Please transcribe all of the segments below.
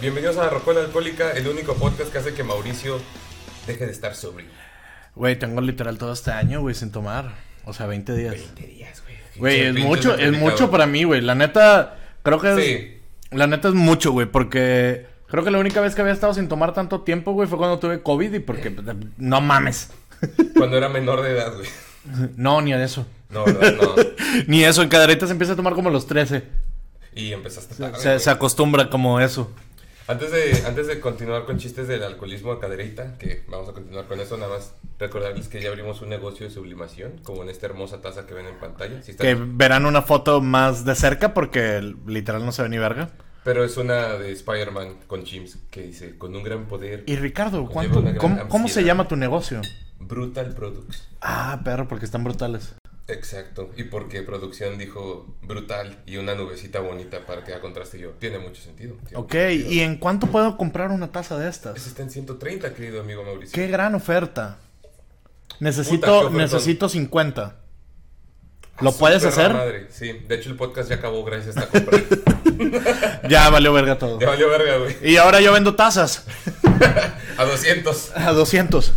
Bienvenidos a Rocola Alcohólica, el único podcast que hace que Mauricio deje de estar sobrio. Güey, tengo literal todo este año, güey, sin tomar. O sea, 20 días. 20 días, güey. Güey, es mucho, es complicado. mucho para mí, güey. La neta, creo que es... Sí. La neta es mucho, güey, porque... Creo que la única vez que había estado sin tomar tanto tiempo, güey, fue cuando tuve COVID y porque... No mames. Cuando era menor de edad, güey. No, ni eso. No, ¿verdad? No. Ni eso, en caderita se empieza a tomar como a los 13. Y empezaste tarde, Se, se acostumbra como eso. Antes de, antes de continuar con chistes del alcoholismo de cadereita, que vamos a continuar con eso, nada más recordarles que ya abrimos un negocio de sublimación, como en esta hermosa taza que ven en pantalla. Que verán una foto más de cerca porque literal no se ve ni verga. Pero es una de Spider-Man con Chims que dice, con un gran poder, Y Ricardo, ¿cuánto, cómo, cómo se llama tu negocio? Brutal Products. Ah, perro, porque están brutales. Exacto, y porque producción dijo brutal y una nubecita bonita para que haga contraste yo. Tiene mucho sentido. tiene Ok, mucho sentido. ¿y en cuánto puedo comprar una taza de estas? está en 130, querido amigo Mauricio. Qué gran oferta. Necesito, necesito 50. Ah, ¿Lo puedes hacer? Madre. Sí, de hecho el podcast ya acabó gracias a esta compra. Ya valió verga todo. ya valió verga, güey. Y ahora yo vendo tazas A 200. a 200.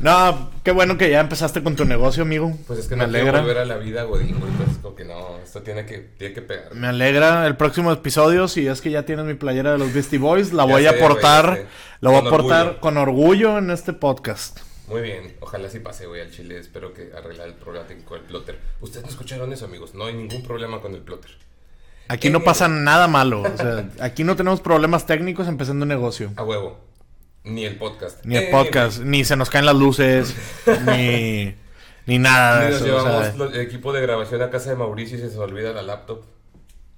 No, qué bueno que ya empezaste con tu negocio, amigo. Pues es que me no alegra. volver a la vida, Godín. Pues como que no, esto tiene que, tiene que pegar. Me alegra el próximo episodio, si es que ya tienes mi playera de los Beastie Boys, la Ya voy sé, a güey, portar, ya sé. la voy a Con portar orgullo. con orgullo en este podcast. Muy bien, ojalá sí pase, güey, al chile. Espero que arreglar el problema con el plotter. Ustedes no escucharon eso, amigos. No hay ningún problema con el plotter. Aquí no Eh. pasa nada malo, o sea, aquí no tenemos problemas técnicos empezando un negocio. A huevo. Ni el podcast. Ni el Eh, podcast, ni se nos caen las luces, ni, ni nada Ni nos eso. o sea, llevamos el equipo de grabación a casa de Mauricio y se nos olvida la laptop.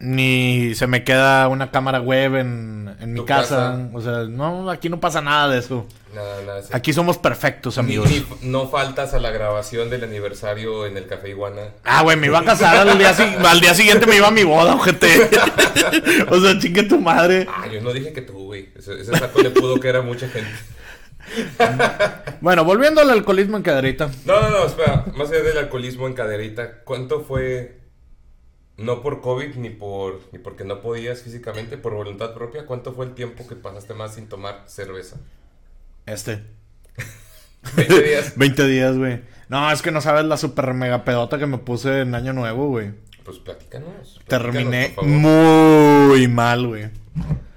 Ni se me queda una cámara web en, en mi casa. casa. O sea, no, aquí no pasa nada de eso. Nada, nada. sí. Aquí somos perfectos, Ni- amigos. ni- no faltas a la grabación del aniversario en el Café Iguana. Ah, güey, me iba a casar al día, al día siguiente me iba a mi boda, ojete. o sea, chingue tu madre. Ah, yo no dije que tú, güey. Ese, ese saco le pudo que era mucha gente. Bueno, volviendo al alcoholismo en caderita. No, no, no, espera. Más allá del alcoholismo en caderita, ¿cuánto fue? No por COVID ni por ni porque no podías físicamente, por voluntad propia, ¿cuánto fue el tiempo que pasaste más sin tomar cerveza? Este. 20 días. 20 días, güey. No, es que no sabes la super mega pedota que me puse en Año Nuevo, güey. Pues platícanos. platícanos, Terminé muy mal, güey.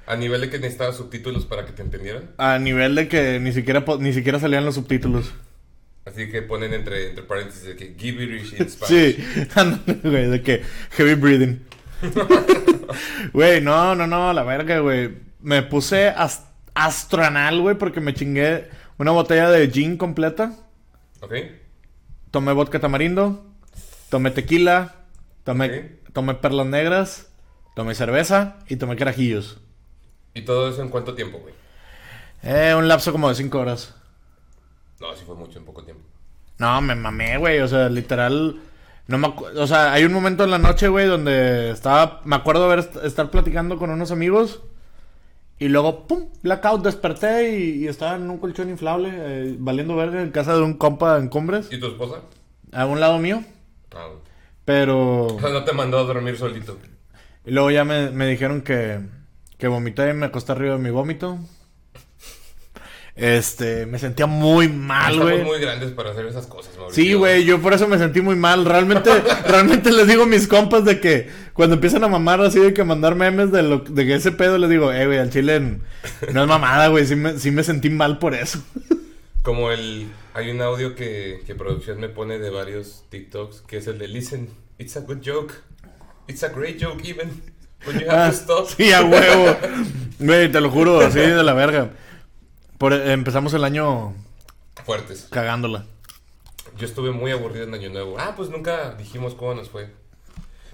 A nivel de que necesitabas subtítulos para que te entendieran. A nivel de que ni siquiera, ni siquiera salían los subtítulos. Así que ponen entre, entre paréntesis de que gibberish in Spanish. Sí, ándale, güey, de que heavy breathing. Güey, no, no, no, la verga, güey. Me puse as- astronal, güey, porque me chingué una botella de gin completa. ¿Ok? Tomé vodka tamarindo, tomé tequila, tomé, tomé perlas negras, tomé cerveza y tomé carajillos. ¿Y todo eso en cuánto tiempo, güey? Eh, un lapso como de 5 horas. No, sí fue mucho en poco tiempo. No, me mamé, güey. O sea, literal. No me O sea, hay un momento en la noche, güey, donde estaba. Me acuerdo ver estar platicando con unos amigos. Y luego, pum, blackout, desperté y, y estaba en un colchón inflable, eh, valiendo verga en casa de un compa en Cumbres, ¿Y tu esposa? a un lado mío. Ah. Pero. O sea, no te mandó a dormir solito. Y luego ya me, me dijeron que, que vomité y me acosté arriba de mi vómito. Este, me sentía muy mal, güey. muy grandes para hacer esas cosas, Mauricio. Sí, güey, yo por eso me sentí muy mal. Realmente, realmente les digo a mis compas de que cuando empiezan a mamar así de que mandar memes de, lo, de que ese pedo, les digo, eh, güey, al chile no es mamada, güey. Sí me, sí me sentí mal por eso. Como el... Hay un audio que, que producción me pone de varios TikToks, que es el de Listen, it's a good joke. It's a great joke even. But you have Ah, to stop. sí, a huevo. Güey, te lo juro, así de la verga. Por, empezamos el año Fuertes. cagándola. Yo estuve muy aburrido en Año Nuevo. Ah, pues nunca dijimos cómo nos fue.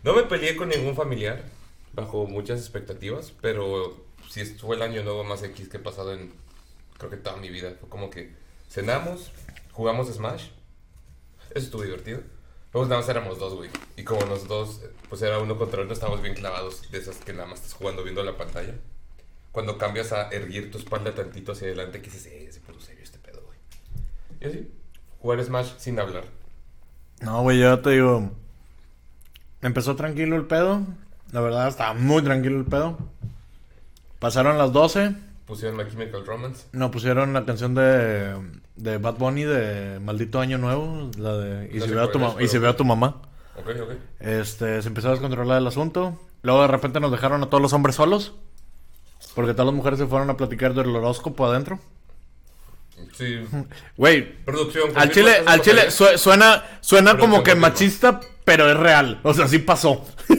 No me peleé con ningún familiar, bajo muchas expectativas, pero sí fue el Año Nuevo más X que he pasado en, creo que toda mi vida. Fue como que cenamos, jugamos Smash. Eso estuvo divertido. Luego nada más éramos dos, güey. Y como los dos, pues era uno contra uno, estábamos bien clavados de esas que nada más estás jugando viendo la pantalla. Cuando cambias a erguir tu espalda tantito hacia adelante, que dices, eh, se puso serio este pedo, güey. Y así, jugar Smash sin hablar. No, güey, yo te digo. Empezó tranquilo el pedo. La verdad, estaba muy tranquilo el pedo. Pasaron las 12. Pusieron My Chemical Romance. No, pusieron la canción de, de Bad Bunny de Maldito Año Nuevo. La de Y, No si, veo a tu, es, ma- y pero- si veo a tu mamá. Ok, ok. Este, se empezó a descontrolar el asunto. Luego de repente nos dejaron a todos los hombres solos. Porque todas las mujeres se fueron a platicar del horóscopo adentro. Sí. Güey, Producción. al chile, al chile su- suena, suena como que machista, pero es real. O sea, sí pasó. no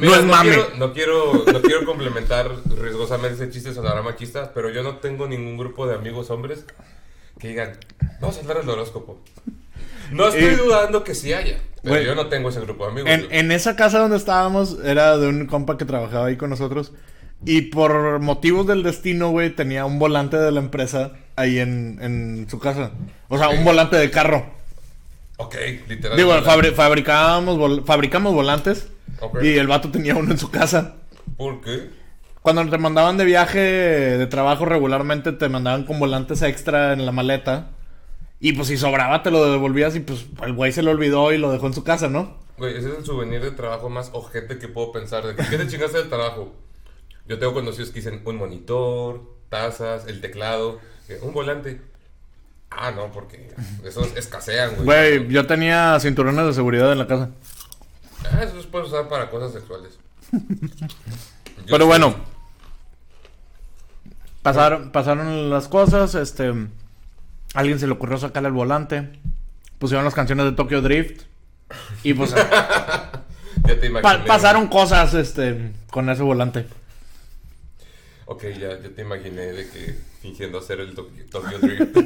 Mira, es mame. Quiero, no, quiero, no quiero complementar riesgosamente ese chiste sonará machista, pero yo no tengo ningún grupo de amigos hombres que digan, vamos a hablar del horóscopo. No estoy Eh, dudando que sí haya, pero güey, yo no tengo ese grupo de amigos. En, en esa casa donde estábamos, era de un compa que trabajaba ahí con nosotros. Y por motivos del destino, güey, tenía un volante de la empresa ahí en, en su casa. O sea, un volante de carro. Ok, literal. Digo, fabricábamos, vol- fabricamos volantes. Y el vato tenía uno en su casa. ¿Por qué? Cuando te mandaban de viaje de trabajo regularmente, te mandaban con volantes extra en la maleta. Y pues si sobraba, te lo devolvías y pues el güey se lo olvidó y lo dejó en su casa, ¿no? Güey, ese es el souvenir de trabajo más ojete que puedo pensar. ¿De qué te chingaste del trabajo? Yo tengo conocidos que dicen un monitor, tazas, el teclado, eh, un volante. Ah, no, porque esos escasean, güey. Güey, yo tenía cinturones de seguridad en la casa. Ah, eso se puede usar para cosas sexuales. Pero sí. bueno. Pasaron, pasaron las cosas, este... Alguien se le ocurrió sacarle el volante. Pusieron las canciones de Tokyo Drift. Y pues Ya te imaginé. pa- güey. pasaron cosas, este, con ese volante. Ok, ya, ya te imaginé de que fingiendo hacer el Tokyo, Drift.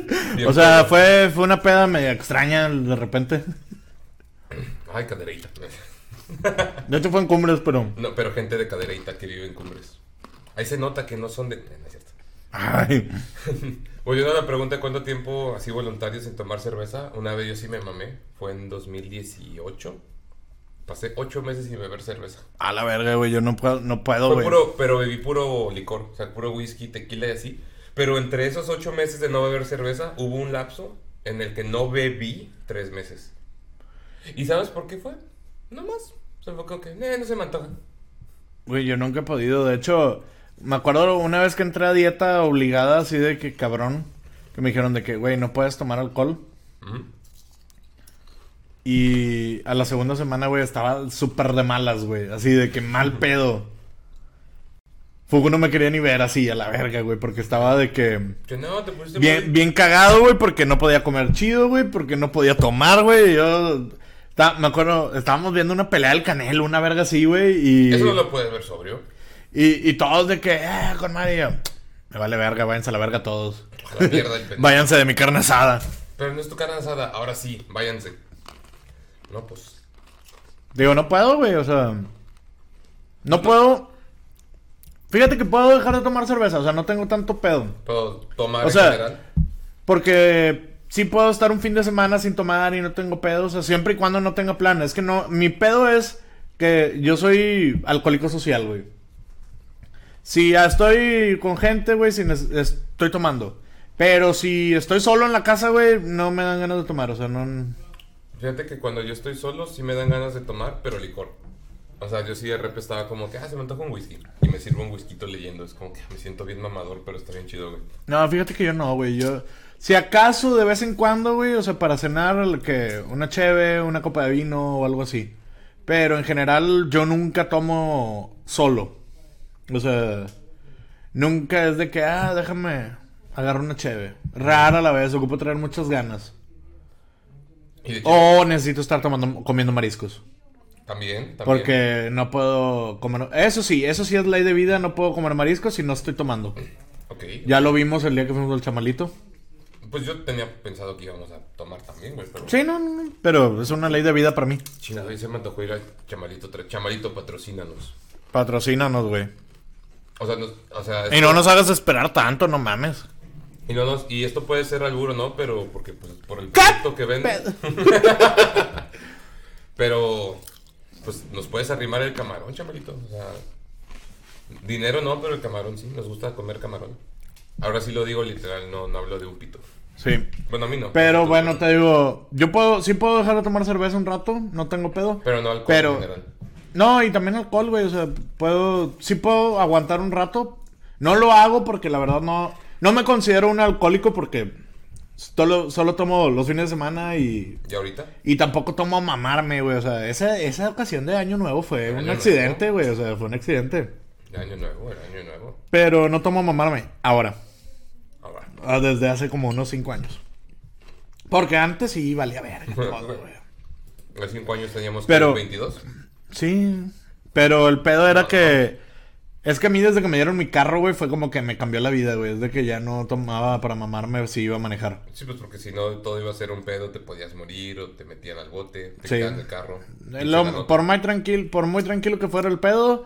O sea, fue, fue una peda media extraña de repente. Ay, cadereita. De hecho fue en Cumbres, pero... No, pero gente de cadereita que vive en cumbres. Ahí se nota que no son de. No es cierto. Ay. Volviendo a la pregunta, ¿cuánto tiempo así voluntario sin tomar cerveza? Una vez yo sí me mamé. Fue en 2018. Pasé ocho meses sin beber cerveza. A la verga, güey, yo no puedo, no puedo, Fue güey. puro, pero bebí puro licor. O sea, puro whisky, tequila y así. Pero entre esos ocho meses de no beber cerveza, hubo un lapso en el que no bebí tres meses. ¿Y sabes por qué fue? No más. Se fue como que, "Eh, no se me antoja. Güey, yo nunca he podido. De hecho, me acuerdo una vez que entré a dieta obligada, así de que cabrón, que me dijeron de que, güey, no puedes tomar alcohol. Ujú. Y a la segunda semana, güey, estaba súper de malas, güey. Así de que mal pedo. Fugu no me quería ni ver así, a la verga, güey, porque estaba de que... Que no, te pusiste Bien, muy- bien cagado, güey, porque no podía comer chido, güey, porque no podía tomar, güey. Yo... me acuerdo, estábamos viendo una pelea del Canelo, una verga así, güey, y... Eso no lo puedes ver sobrio. Y, y todos de que, eh, con yo, me vale verga, váyanse a la verga todos. A la mierda el. Váyanse de mi carne asada. Pero no es tu carne asada, ahora sí, váyanse. No, pues. Digo, no puedo, güey, o sea. No puedo. Fíjate que puedo dejar de tomar cerveza, o sea, no tengo tanto pedo. Puedo tomar O en sea, general. Porque sí puedo estar un fin de semana sin tomar y no tengo pedo, o sea, siempre y cuando no tenga plan. Es que no, mi pedo es que yo soy alcohólico social, güey. Si ya estoy con gente, güey, si nes- estoy tomando. Pero si estoy solo en la casa, güey, no me dan ganas de tomar, o sea, no... Fíjate que cuando yo estoy solo sí me dan ganas de tomar, pero licor. O sea, yo sí de repente estaba como que, ah, se me antoja un whisky. Y me sirvo un whisky leyendo. Es como que me siento bien mamador, pero está bien chido, güey. No, fíjate que yo no, güey. Yo, si acaso de vez en cuando, güey, o sea, para cenar, que una cheve, una copa de vino o algo así. Pero en general, yo nunca tomo solo. O sea, nunca es de que, ah, déjame agarrar una cheve. Rara la vez, ocupo traer muchas ganas. O necesito estar tomando, comiendo mariscos. también, también. Porque no puedo comer. Eso sí, eso sí es ley de vida. No puedo comer mariscos si no estoy tomando. Ok. Ya lo vimos el día que fuimos al chamalito. Pues yo tenía pensado que íbamos a tomar también, güey, pero... Sí, no, no, no. Pero es una ley de vida para mí. Chingado, y se me antojó ir al Chamalito. Chamalito, patrocínanos. Patrocínanos, güey. O sea, nos- o sea... Y no nos hagas esperar tanto, no mames. Y, no nos- y esto puede ser alburo, ¿no? Pero porque, pues, por el producto que vende. Pero, pues, nos puedes arrimar el camarón, chamalito. O sea, dinero no, pero el camarón sí. Nos gusta comer camarón. Ahora sí lo digo literal, no, no hablo de un pito. Sí. Bueno, a mí no. Pero Tú, bueno, tú. te digo, yo puedo, sí puedo dejar de tomar cerveza un rato, no tengo pedo. Pero no alcohol pero- en general. No, y también alcohol, güey, o sea, puedo, sí puedo aguantar un rato, No lo hago porque la verdad no... No me considero un alcohólico porque solo, solo tomo los fines de semana y... ¿Y ahorita? Y tampoco tomo a mamarme, güey. O sea, esa, esa ocasión de Año Nuevo fue un accidente, güey. O sea, fue un accidente. De año nuevo, el año nuevo. Pero no tomo a mamarme. Ahora. Ahora. Ah, Desde hace como unos 5 años. Porque antes sí valía verga todo, güey. Hace cinco años teníamos Pero- 22. Sí. Pero el pedo era que. Es que a mí desde que me dieron mi carro, güey, fue como que me cambió la vida, güey. Desde que ya no tomaba para mamarme si iba a manejar. Sí, pues porque si no todo iba a ser un pedo, te podías morir o te metían al bote, te Sí. quitaban el carro. Eh, lo- por, muy tranquilo, por muy tranquilo que fuera el pedo,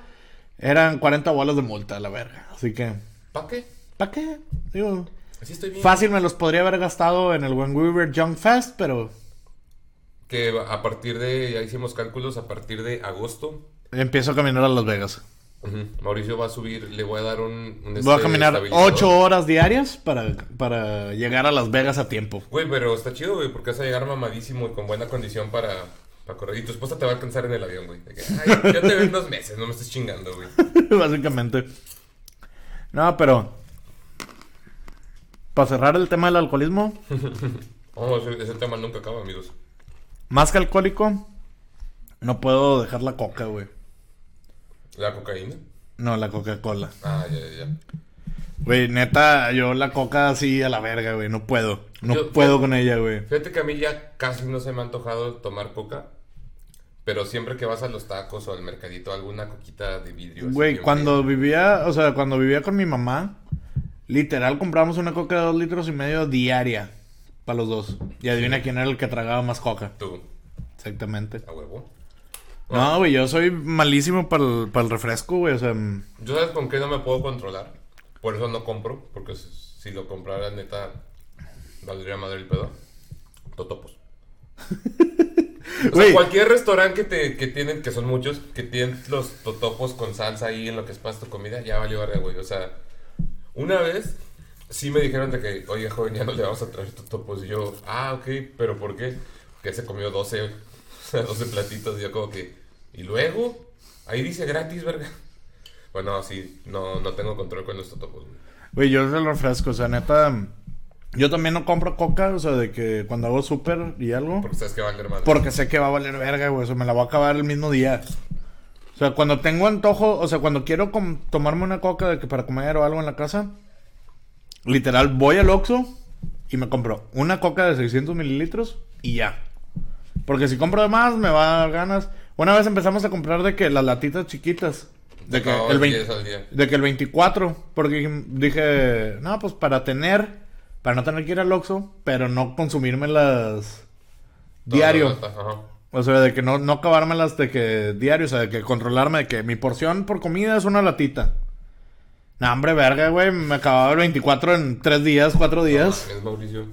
eran 40 bolas de multa, la verga. Así que, ¿Para qué? ¿para qué? Digo, Así estoy bien. fácil me los podría haber gastado en el When We Were Young Fest, pero Que a partir de, ya hicimos cálculos, a partir de agosto, empiezo a caminar a Las Vegas. Mauricio va a subir, le voy a dar un... un Voy a este, caminar estabilizador. 8 horas diarias para, para llegar a Las Vegas a tiempo. Güey, pero está chido, güey, porque vas a llegar mamadísimo y con buena condición para, para correr. Y tu esposa te va a alcanzar en el avión, güey. De que, Ay, ya te ven dos meses, no me estés chingando, güey. Básicamente. No, pero. Para cerrar el tema del alcoholismo, Oh, ese, ese tema nunca acaba, amigos. más que alcohólico, no puedo dejar la coca, güey. ¿La cocaína? No, la Coca-Cola. Ah, ya, ya, ya. Güey, neta, yo la coca así a la verga, güey. No puedo. No Yo- puedo con ella, güey. Fíjate que a mí ya casi no se me ha antojado tomar coca. Pero siempre que vas a los tacos o al mercadito, alguna coquita de vidrio. Güey, cuando vivía, o sea, cuando vivía con mi mamá, literal compramos una coca de dos litros y medio diaria para los dos. Y adivina quién era el que tragaba más coca. Tú, Exactamente. a huevo. No, güey, yo soy malísimo para el, para el refresco, güey. O sea, mm, ¿Yo sabes con qué no me puedo controlar? Por eso no compro. Porque si si lo comprara, neta, valdría madre el pedo. Totopos. O sea, Güey. cualquier restaurante que, te, que tienen, que son muchos, que tienen los totopos con salsa ahí en lo que es para tu comida, ya valió verga, güey. O sea, una vez sí me dijeron de que, oye, joven, ya no le vamos a traer totopos. Y yo, ah, ok, pero ¿por qué? Que se comió 12, o sea, 12 platitos. Y yo como que, ¿y luego? Ahí dice gratis, verga. Bueno, sí, no, no tengo control con los totopos, güey. güey, yo el refresco, o sea, neta. Yo también no compro coca, o sea, de que cuando hago súper y algo. Porque sabes que va a valer madre. Porque sé que va a valer verga, güey. O sea, me la voy a acabar el mismo día. O sea, cuando tengo antojo, o sea, cuando quiero tomarme una coca de que para comer o algo en la casa, literal voy al Oxxo y me compro una coca de 600 mililitros y ya. Porque si compro de más, me va a dar ganas. Una vez empezamos a comprar de que las latitas chiquitas. De que, No, el 10 20 al día. de que el 24. Porque dije- no, pues para tener, para no tener que ir al Oxxo, pero no consumirme las diario. Ajá. O sea, de que no, no acabármelas de que diario, o sea, de que controlarme de que mi porción por comida es una latita. No, hombre, verga, güey. Me acababa el 24 en 3 días, 4 días. Es Mauricio.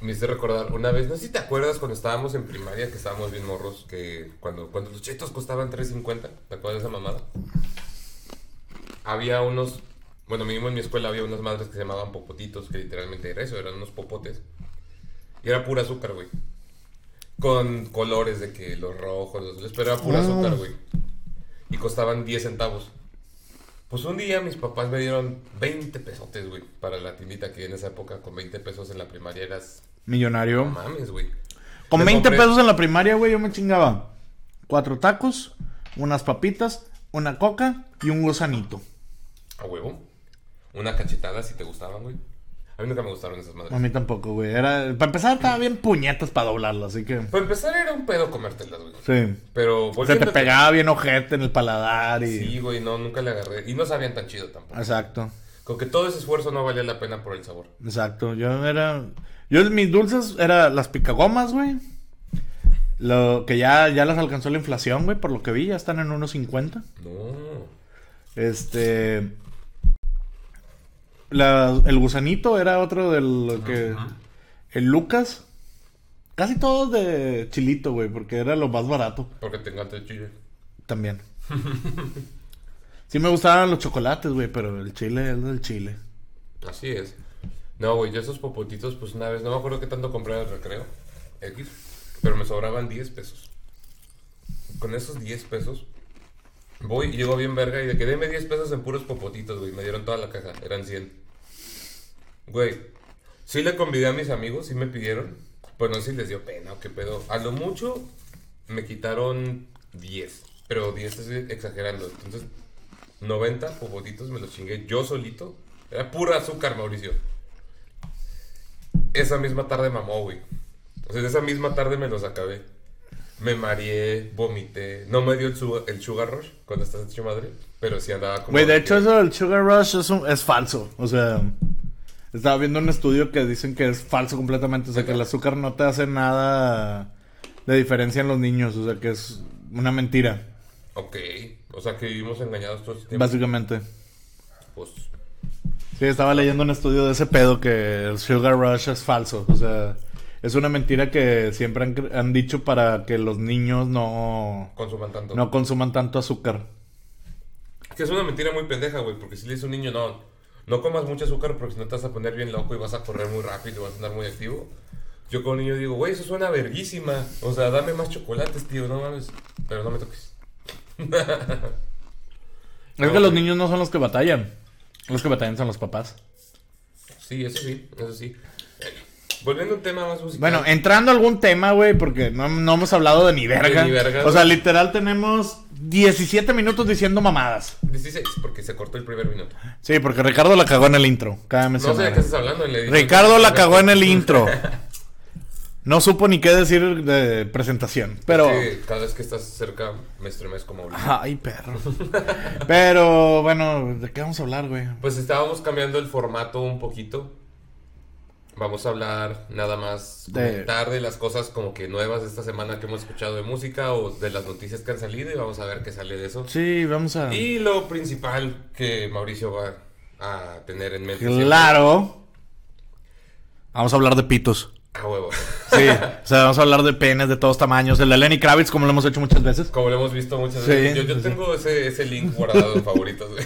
Me hice recordar una vez, no sé si te acuerdas cuando estábamos en primaria, que estábamos bien morros, que cuando, cuando los chetos costaban 3.50, ¿te acuerdas de esa mamada? Había unos, bueno, mínimo en mi escuela había unas madres que se llamaban popotitos, que literalmente era eso, eran unos popotes. Y era pura azúcar, güey. Con colores de que los rojos, los azules, pero era pura Ah. azúcar, güey. Y costaban 10 centavos. Pues un día mis papás me dieron 20 pesotes, güey, para la tiendita que en esa época con 20 pesos en la primaria eras... Millonario. No mames, güey. Con Me 20 compré- pesos en la primaria, güey, yo me chingaba. Cuatro tacos, unas papitas, una coca y un gusanito. A huevo. Una cachetada si te gustaban, güey. A mí nunca me gustaron esas madres. A mí tampoco, güey. Era... Para empezar, estaba bien puñetas para doblarlo, así que... Para empezar era un pedo comértelas, güey. Sí. Pero Se te pegaba bien ojete en el paladar y... Sí, güey, no, nunca le agarré. Y no sabían tan chido tampoco. Exacto. Con que todo ese esfuerzo no valía la pena por el sabor. Exacto, yo era. Yo mis dulces eran las picagomas, güey. Lo que ya, ya las alcanzó la inflación, güey, por lo que vi, ya están en unos 50. No. Este. la- el gusanito era otro del que. El Lucas. Casi todos de chilito, güey, porque era lo más barato Porque te encanta el chile. también. sí me gustaban los chocolates, güey, pero el chile es del chile. Así es. No, güey, yo esos popotitos, pues una vez, no me acuerdo qué tanto compré en el recreo. X. Pero me sobraban 10 pesos. Con esos 10 pesos, Voy y llego bien verga y de que deme 10 pesos en puros popotitos, güey. Me dieron toda la caja, eran 100. Güey, sí le convidé a mis amigos, sí me pidieron. Pues no sé si les dio pena o qué pedo. A lo mucho me quitaron 10. Pero 10 estoy exagerando. Entonces, 90 popotitos me los chingué yo solito. Era pura azúcar, Mauricio. Esa misma tarde mamó, güey. O sea, esa misma tarde me los acabé. Me mareé, vomité. No me dio el, sugar, el sugar rush cuando estás hecho madre. Pero sí andaba como. Güey, de que- hecho eso del Sugar Rush es, un- es falso. O sea, estaba viendo un estudio que dicen que es falso completamente. O sea, que el azúcar no te hace nada de diferencia en los niños. O sea, que es una mentira, Ok. O sea que vivimos engañados todo este tiempo. básicamente. Pues. Sí, estaba leyendo un estudio de ese pedo que el Sugar Rush es falso. O sea, es una mentira que siempre han, han dicho para que los niños no, Consuman tanto. no consuman tanto azúcar. Que es una mentira muy pendeja, güey. Porque si le dice a un niño, no, no comas mucho azúcar porque si no te vas a poner bien loco y vas a correr muy rápido y vas a andar muy activo. Yo con un niño digo, güey, eso suena verguísima. O sea, dame más chocolates, tío, no mames. Pero no me toques. Es que los niños no son los que batallan. Los que batallan son los papás. Sí, eso sí, eso sí. Volviendo a un tema más musical. Bueno, entrando a algún tema, güey, porque no, no hemos hablado de ni verga. De ni verga, o sea, güey. literal tenemos 17 minutos diciendo mamadas. 16, porque se cortó el primer minuto. Sí, porque Ricardo la cagó en el intro. Cada No sé de qué estás hablando en la edición. Ricardo la cagó en el intro. No supo ni qué decir de presentación. Pero. Sí, cada vez que estás cerca me estremezco como Ay, perro. Pero, bueno, ¿de qué vamos a hablar, güey? Pues estábamos cambiando el formato un poquito. Vamos a hablar nada más, De- comentar de las cosas como que nuevas de esta semana que hemos escuchado de música o de las noticias que han salido y vamos a ver qué sale de eso. Sí, vamos a. Y lo principal que Mauricio va a tener en mente. siempre. Claro. Vamos a hablar de pitos. A huevo. Sí, o sea, vamos a hablar de penes de todos tamaños. El de Lenny Kravitz, como lo hemos hecho muchas veces. Como lo hemos visto muchas Sí, veces. Yo, yo sí, sí. tengo ese, ese link guardado en favoritos, güey.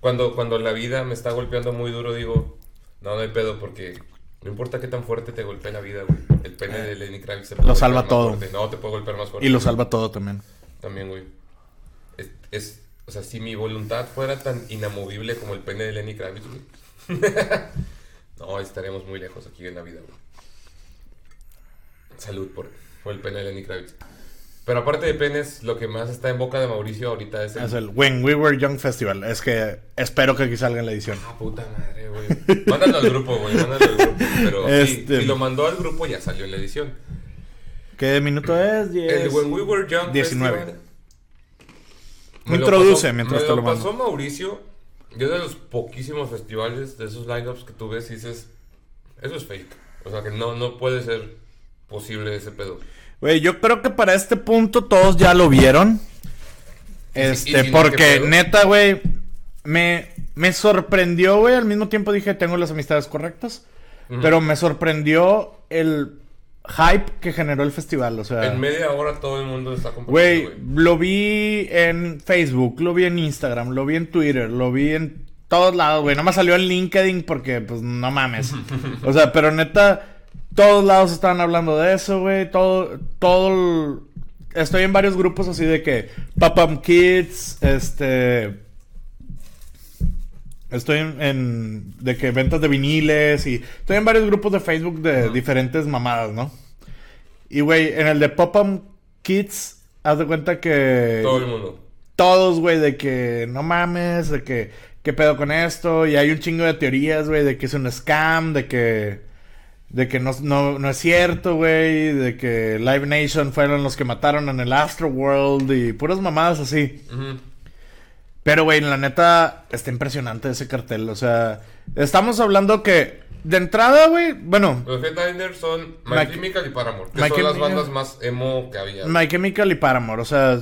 Cuando, cuando la vida me está golpeando muy duro, digo, no, no hay pedo, porque no importa qué tan fuerte te golpee la vida, güey. El pene de Lenny Kravitz se puede Lo salva todo. fuerte. No, te puede golpear más fuerte. Y lo salva todo también. También, güey. Es, es- o sea, si mi voluntad fuera tan inamovible como el pene de Lenny Kravitz, güey. no, estaríamos muy lejos aquí en la vida, güey. Salud por, por el pene de Lenny Kravitz. Pero aparte de penes, lo que más está en boca de Mauricio ahorita es el... Es el When We Were Young Festival. Es que espero que aquí salga en la edición. Ah, puta madre, güey. Mándalo al grupo, güey. Mándalo al grupo. Pero sí, Este- si lo mandó al grupo, ya salió en la edición. ¿Qué minuto es? El Diez- When We Were Young 19. Festival. Me Introduce pasó- mientras me te lo lo mando. pasó Mauricio. Yo de los poquísimos festivales, de esos lineups que tú ves y dices, eso es fake. O sea que no, no puede ser posible ese pedo. Güey, yo creo que para este punto todos ya lo vieron. Este, si no, ¿qué porque neta, güey, me, me sorprendió, güey. Al mismo tiempo dije, tengo las amistades correctas. Pero me sorprendió el hype que generó el festival. O sea, En media hora todo el mundo está compartiendo, güey, lo vi en Facebook, lo vi en Instagram, lo vi en Twitter, lo vi en todos lados, güey. No me salió en LinkedIn porque, pues, no mames. o sea, pero neta, todos lados estaban hablando de eso, güey. Todo, todo. el- Estoy en varios grupos así de que Papam Kids, este. Estoy en, en- de que ventas de viniles y estoy en varios grupos de Facebook de diferentes mamadas, ¿no? Y güey, en el de Popam Kids, haz de cuenta que Todo el mundo. todos, güey, de que no mames, de que qué pedo con esto y hay un chingo de teorías, güey, de que es un scam, de que de que no, no, no es cierto, güey, de que Live Nation fueron los que mataron en el Astro World y puras mamadas así. Pero, güey, la neta, está impresionante ese cartel. O sea, estamos hablando que, de entrada, güey, bueno, Los headliners son My, Chemical y Paramore, que My son las bandas más emo que había. My Chemical y Paramore. O sea,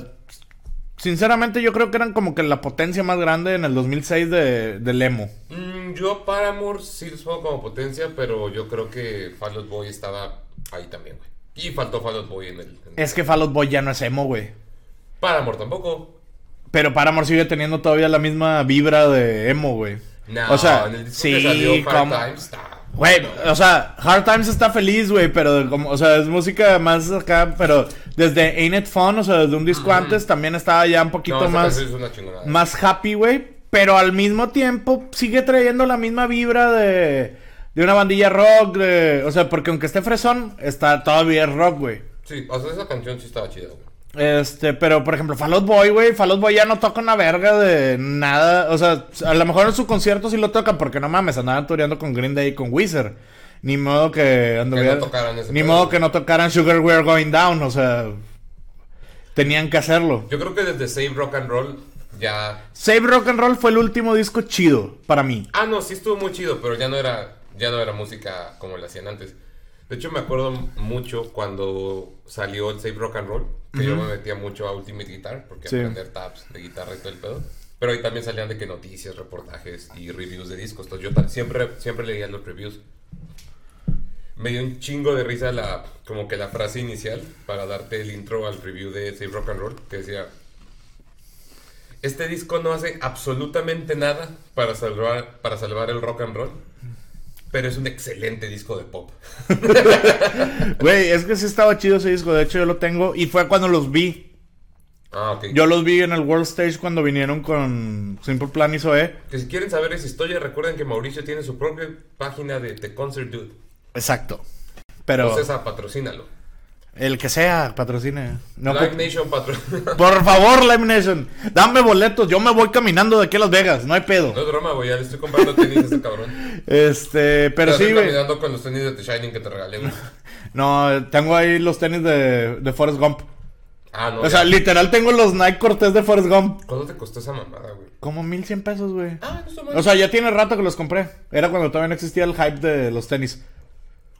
sinceramente yo creo que eran como que la potencia más grande en el 2006 de, del emo. Mm, yo Paramore sí los pongo como potencia, pero yo creo que Fall Out Boy estaba ahí también, güey. Y faltó Fall Out Boy en el... en- Es que Fall Out Boy ya no es emo, güey. Paramore tampoco. Pero Paramore sigue teniendo todavía la misma vibra de emo, güey. No, o sea, en el disco sí, que salió Hard como- Times Güey, o sea, Hard Times está feliz, güey, pero como, o sea, es música más acá, pero desde Ain't It Fun, o sea, desde un disco antes también estaba ya un poquito No, esa más, canción es una chingonada. más happy, güey, pero al mismo tiempo sigue trayendo la misma vibra de, de una bandilla rock, de, o sea, porque aunque esté fresón, está todavía es rock, güey. Sí, o sea, esa canción sí estaba chida, güey. Este, pero por ejemplo, Fall Out Boy, güey, Fall Out Boy ya no toca una verga de nada. O sea, a lo mejor en su concierto sí lo tocan, porque no mames, andaban tureando con Green Day y con Weezer. Ni modo que anduviera- ese Ni modo que no tocaran Sugar We're Going Down, o sea. Tenían que hacerlo. Yo creo que desde Save Rock and Roll ya. Save Rock and Roll fue el último disco chido para mí. Ah, no, sí estuvo muy chido, pero ya no era, ya no era música como la hacían antes. De hecho, me acuerdo mucho cuando salió el Save Rock and Roll, que yo me metía mucho a Ultimate Guitar, porque Sí. aprender tabs de guitarra y todo el pedo. Pero ahí también salían de que noticias, reportajes y reviews de discos. Entonces yo siempre, siempre leía los reviews. Me dio un chingo de risa la, como que la frase inicial para darte el intro al review de Save Rock and Roll, que decía, este disco no hace absolutamente nada para salvar, para salvar el rock and roll, pero es un excelente disco de pop. Güey, es que sí estaba chido ese disco. De hecho, yo lo tengo. Y fue cuando los vi. Ah, ok. Yo los vi en el World Stage cuando vinieron con Simple Plan y Zoe. Que si quieren saber esa historia, recuerden que Mauricio tiene su propia página de The Concert Dude. Exacto. Pero Entonces, a patrocínalo. El que sea, patrocine. No, Live Nation patrocina. Por favor, Live Nation, dame boletos. Yo me voy caminando de aquí a Las Vegas, no hay pedo. No es broma, güey, ya le estoy comprando tenis a este cabrón. Este, pero sí, güey. caminando con los tenis de The Shining que te regalé, güey. No, tengo ahí los tenis de, de Forrest Gump. Ah, no. O sea, literal tengo los Nike Cortez de Forrest Gump. ¿Cuánto te costó esa mamada, güey? Como 1100 pesos, güey. Ah, no mal. O sea, ya tiene rato que los compré. Era cuando todavía no existía el hype de los tenis.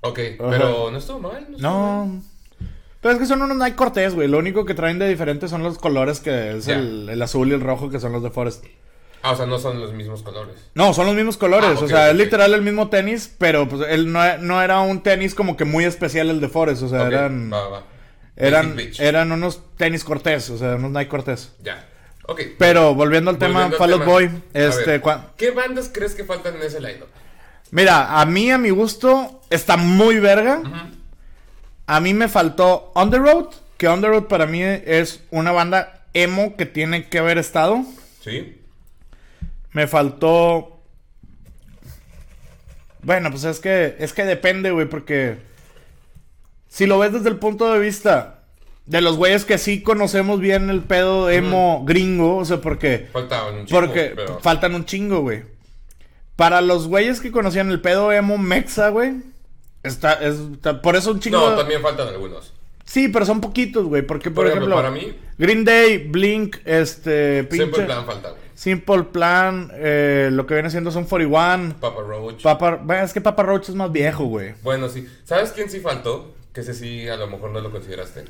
ok, Ajá. pero no estuvo mal. No. estuvo mal. Pero es que son unos Nike Cortez, güey. Lo único que traen de diferente son los colores, que es el, el azul y el rojo, que son los de Forest. Ah, o sea, no son los mismos colores. No, son los mismos colores. Ah, o sea, es literal el mismo tenis, pero pues él no, no era un tenis como que muy especial el de Forest. O sea, eran, Va, va. eran, eran unos tenis Cortés, o sea, unos Nike Cortés. Ya. Ok. Pero volviendo al tema Volviendo Fall Out. Boy, este, ver, ¿Qué bandas crees que faltan en ese lineup? mira, a mí, a mi gusto, está muy verga. A mí me faltó On The Road, que On The Road para mí es una banda emo que tiene que haber estado. ¿Sí? Me faltó. Bueno, pues es que. Es que depende, güey, porque. Si lo ves desde el punto de vista de los güeyes que sí conocemos bien el pedo emo gringo, o sea, porque. Faltaban un chingo, Porque pero... faltan un chingo, güey. Para los güeyes que conocían el pedo emo mexa, güey. Está, es, está- por eso un chingo. No, también faltan algunos. Sí, pero son poquitos, güey. Porque, por, Por ejemplo, ejemplo, para mí- Green Day, Blink, este. Simple Plan falta, güey. Simple Plan, eh, lo que viene siendo son 41. Papa Roach. Papa, es que Papa Roach es más viejo, güey. Bueno, sí. ¿Sabes quién sí faltó? Que ese sí a lo mejor no lo consideraste.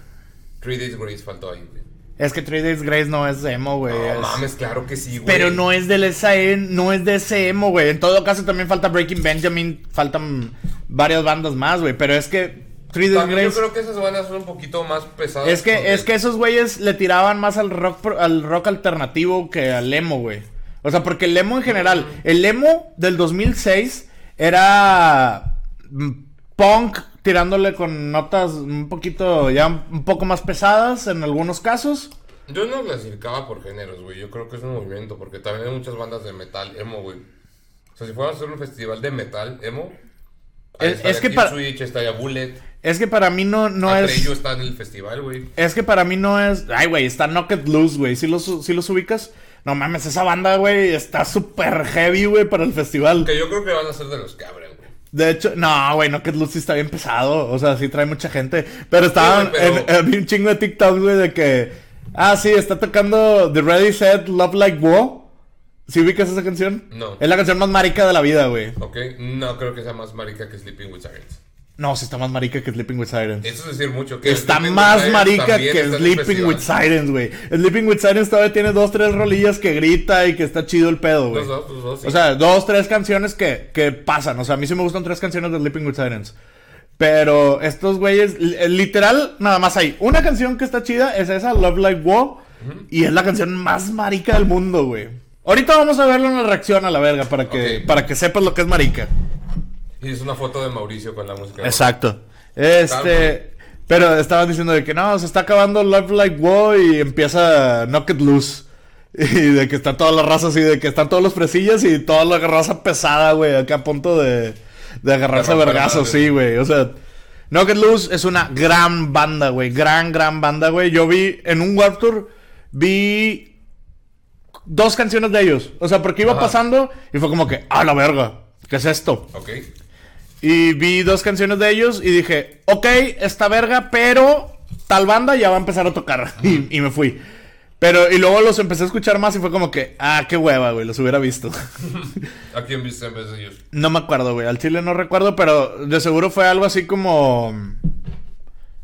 Three Days Grace faltó ahí, güey. Es que Three Days Grace no es emo, güey. No es- mames, claro que sí, güey. Pero no es del esa e- no es de ese emo, güey. En todo caso también falta Breaking Benjamin, faltan varias bandas más, güey. Pero es que Three Days También Yo creo que esas bandas son un poquito más pesadas. Es que, es que esos güeyes le tiraban más al rock, al rock alternativo que al emo, güey. O sea, porque el emo en general, el emo del 2006 era mm, punk tirándole con notas un poquito, ya un poco más pesadas en algunos casos. Yo no clasificaba por géneros, güey. Yo creo que es un movimiento, porque también hay muchas bandas de metal emo, güey. O sea, si fuéramos a hacer un festival de metal emo, ahí Es- que para- Switch, estaría Bullet. Es que para mí no, no es... Está en el festival, güey. Es que para mí no es... Ay, güey, está Knocked Loose, güey. ¿Sí los, sí los ubicas? No mames, esa banda, güey, está súper heavy, güey, para el festival. Que yo creo que van a ser de los que abren, güey. De hecho, no, güey, Knocked Loose sí está bien pesado. O sea, sí trae mucha gente. Pero estaban Sí, en un chingo de TikTok, güey, de que... Ah, sí, está tocando The Ready Set Love Like War. ¿Sí ubicas esa canción? No. Es la canción más marica de la vida, güey. ¿Ok? No creo que sea más marica que Sleeping with Sirens. No, sí está más marica que Sleeping with Sirens. Eso es decir mucho. Que Está Sleeping más marica que Sleeping with Sirens, güey. Sleeping with Sirens todavía tiene dos, tres rolillas que grita y que está chido el pedo, güey. Dos, los dos, sí. O sea, dos, tres canciones que, que pasan. O sea, a mí sí me gustan tres canciones de Sleeping with Sirens. Pero estos güeyes, li- literal, nada más hay una canción que está chida, es esa, Love Like War. Y es la canción más marica del mundo, güey. Ahorita vamos a verlo en la reacción a la verga para que, para que sepas lo que es marica. Y es una foto de Mauricio con la música. Exacto. Este. Pero estaban diciendo de que no, se está acabando Love Like War y empieza Knock It Loose. Y de que están todas las razas y de que están todos los fresillas y toda la raza pesada, güey, acá a punto de, de agarrarse a vergazos, sí, güey. O sea, Knock It Loose es una gran banda, güey. Gran, gran banda, güey. Yo vi en un Warped Tour, vi dos canciones de ellos. O sea, porque iba Ajá. pasando y fue como que, ah, la verga, ¿qué es esto? Ok. Y vi dos canciones de ellos y dije, ok, esta verga, pero tal banda ya va a empezar a tocar. Y, y me fui. Pero, y luego los empecé a escuchar más y fue como que, ah, qué hueva, güey, los hubiera visto. ¿A quién viste en vez de ellos? no me acuerdo, güey, al chile no recuerdo, pero de seguro fue algo así como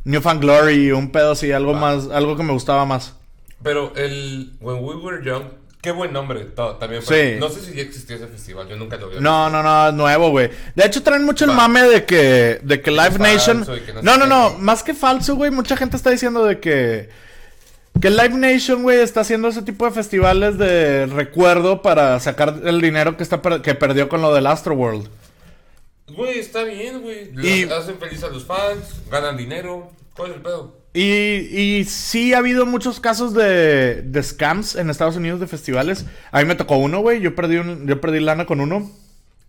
New Fan Glory, un pedo así, algo más, algo que me gustaba más. Pero el When We Were Young, qué buen nombre también. Sí. No sé si ya existió ese festival, yo nunca lo vi. No, no, no, es nuevo, güey. De hecho, traen mucho el Va. mame de que, de que Live Nation. que no No, no, qué, no, ¿no? más que falso, güey. Mucha gente está diciendo de que. Que Live Nation, güey, está haciendo ese tipo de festivales de recuerdo para sacar el dinero que, está per- que perdió con lo del Astroworld. Güey, está bien, güey. Y- Hacen feliz a los fans, ganan dinero. ¿Cuál es el pedo? Y, y sí ha habido muchos casos de, de scams en Estados Unidos de festivales. A mí me tocó uno, güey. Yo perdí un, yo perdí lana con uno.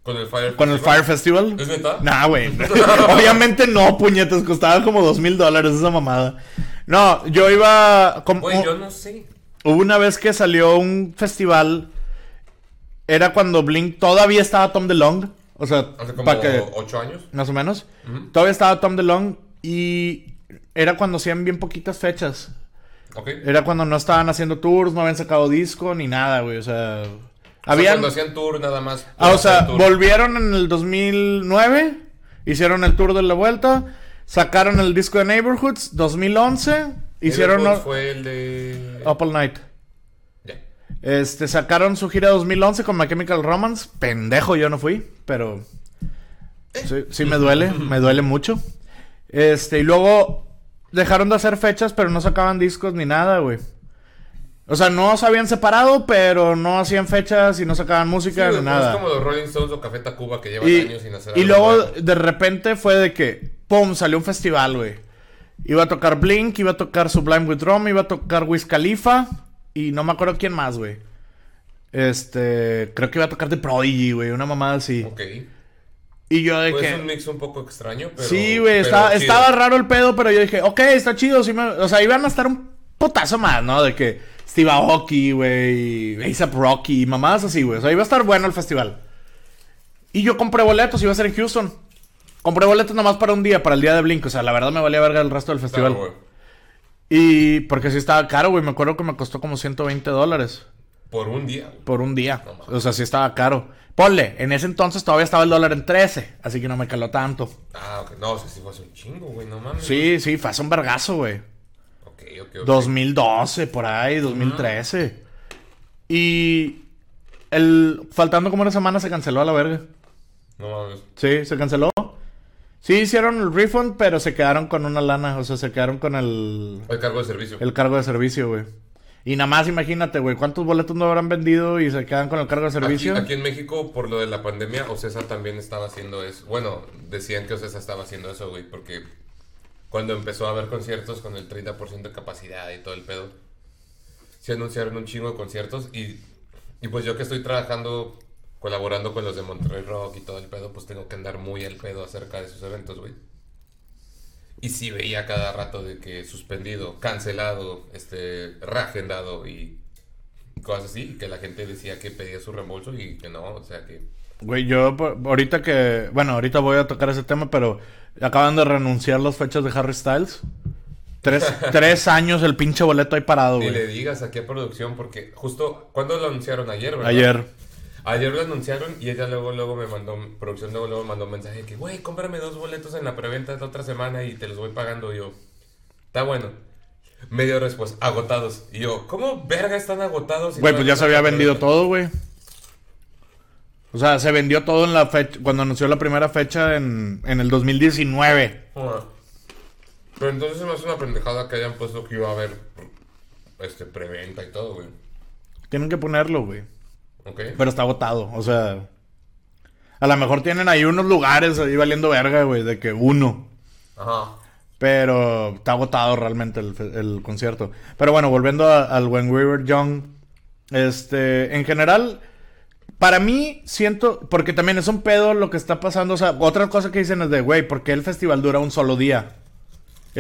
Con el Fire Con el Fire Festival. ¿Es neta? Nah, güey. Obviamente no, puñetas. Costaba como dos mil dólares esa mamada. No, yo iba. Como, Güey, yo no sé. Hubo una vez que salió un festival. Era cuando Blink todavía estaba Tom DeLonge. O sea, Hace como para que. ocho años. Más o menos. Todavía estaba Tom DeLonge. Y era cuando hacían bien poquitas fechas. Era cuando no estaban haciendo tours, no habían sacado disco ni nada, güey. O sea. O sea, Habían. cuando hacían tour nada más. Ah, o sea, volvieron en el 2009, hicieron el tour de la vuelta, sacaron el disco de Neighborhoods, 2011, hicieron o- fue el de. All Night. Ya. Este, sacaron su gira 2011 con My Chemical Romance. Pendejo, yo no fui, pero sí, sí me duele, me duele mucho. Este, y luego dejaron de hacer fechas, pero no sacaban discos ni nada, güey. O sea, no se habían separado, pero no hacían fechas y no sacaban música ni nada. Es como los Rolling Stones o Café Tacuba que llevan Y, años sin hacer y algo luego nuevo. de repente fue de que, ¡pum! salió un festival, güey. Iba a tocar Blink, iba a tocar Sublime with Rome, iba a tocar Wiz Khalifa y no me acuerdo quién más, güey. Este, creo que iba a tocar The Prodigy, güey, una mamada así. Ok. Y yo de Pues que... es un mix un poco extraño, pero. sí, güey, estaba, estaba raro el pedo, pero yo dije, ok, está chido. Sí me- o sea, iban a estar un potazo más, ¿no? De que Steve Aoki, güey, A$AP Rocky, mamadas así, güey. O sea, iba a estar bueno el festival. Y yo compré boletos, iba a ser en Houston. Compré boletos nomás para un día, para el día de Blink. O sea, la verdad me valía verga el resto del festival. Claro, y porque sí estaba caro, güey. Me acuerdo que me costó como 120 dólares Por un día. por un día. No. O sea, sí estaba caro. Ponle, en ese entonces todavía estaba el dólar en 13. Así que no me caló tanto. Ah, ok. No, o sea, sí fue hace un chingo, güey, no mames. Sí, sí, fue hace un vergazo, güey. Ok, ok, ok. 2012, por ahí, 2013. Y el faltando como una semana se canceló a la verga. No mames. Sí, se canceló. Sí hicieron el refund, pero se quedaron con una lana, o sea, se quedaron con el El cargo de servicio. el cargo de servicio, güey. Y nada más imagínate, güey, cuántos boletos no habrán vendido y se quedan con el cargo de Aquí, servicio. aquí en México, por lo de la pandemia, Ocesa también estaba haciendo eso. Bueno, decían que Ocesa estaba haciendo eso, güey, porque cuando empezó a haber conciertos con el 30% de capacidad y todo el pedo, se anunciaron un chingo de conciertos y, y pues yo que estoy trabajando, colaborando con los de Monterrey Rock y todo el pedo, pues tengo que andar muy al pedo acerca de esos eventos, güey. Y sí veía cada rato de que suspendido, cancelado, este, reagendado y cosas así, y que la gente decía que pedía su reembolso y que no, o sea que... Güey, yo ahorita que, bueno, ahorita voy a tocar ese tema, pero acaban de renunciar las fechas de Harry Styles. Tres, tres años el pinche boleto ahí parado, güey. le digas aquí a producción porque justo, ¿cuándo lo anunciaron? Ayer, ¿verdad? Ayer. Ayer lo anunciaron y ella luego, luego me mandó, producción luego, luego me mandó un mensaje que, güey, cómprame dos boletos en la preventa de la otra semana y te los voy pagando. Y yo, está bueno. Medio después, agotados. Y yo, ¿cómo verga están agotados? Güey, pues ya se había vendido preventa? todo, güey. O sea, se vendió todo en la fecha, cuando anunció la primera fecha en, en el 2019. Ah. Pero entonces se me hace una pendejada que hayan puesto que iba a haber este, preventa y todo, güey. Tienen que ponerlo, güey. Pero está agotado, o sea... A lo mejor tienen ahí unos lugares ahí valiendo verga, güey, de que uno. Ajá. Pero está agotado realmente el, el concierto. Pero bueno, volviendo a- al When We Were Young. Este, en general, para mí siento, porque también es un pedo lo que está pasando. O sea, otra cosa que dicen es de, güey, ¿por qué el festival dura un solo día?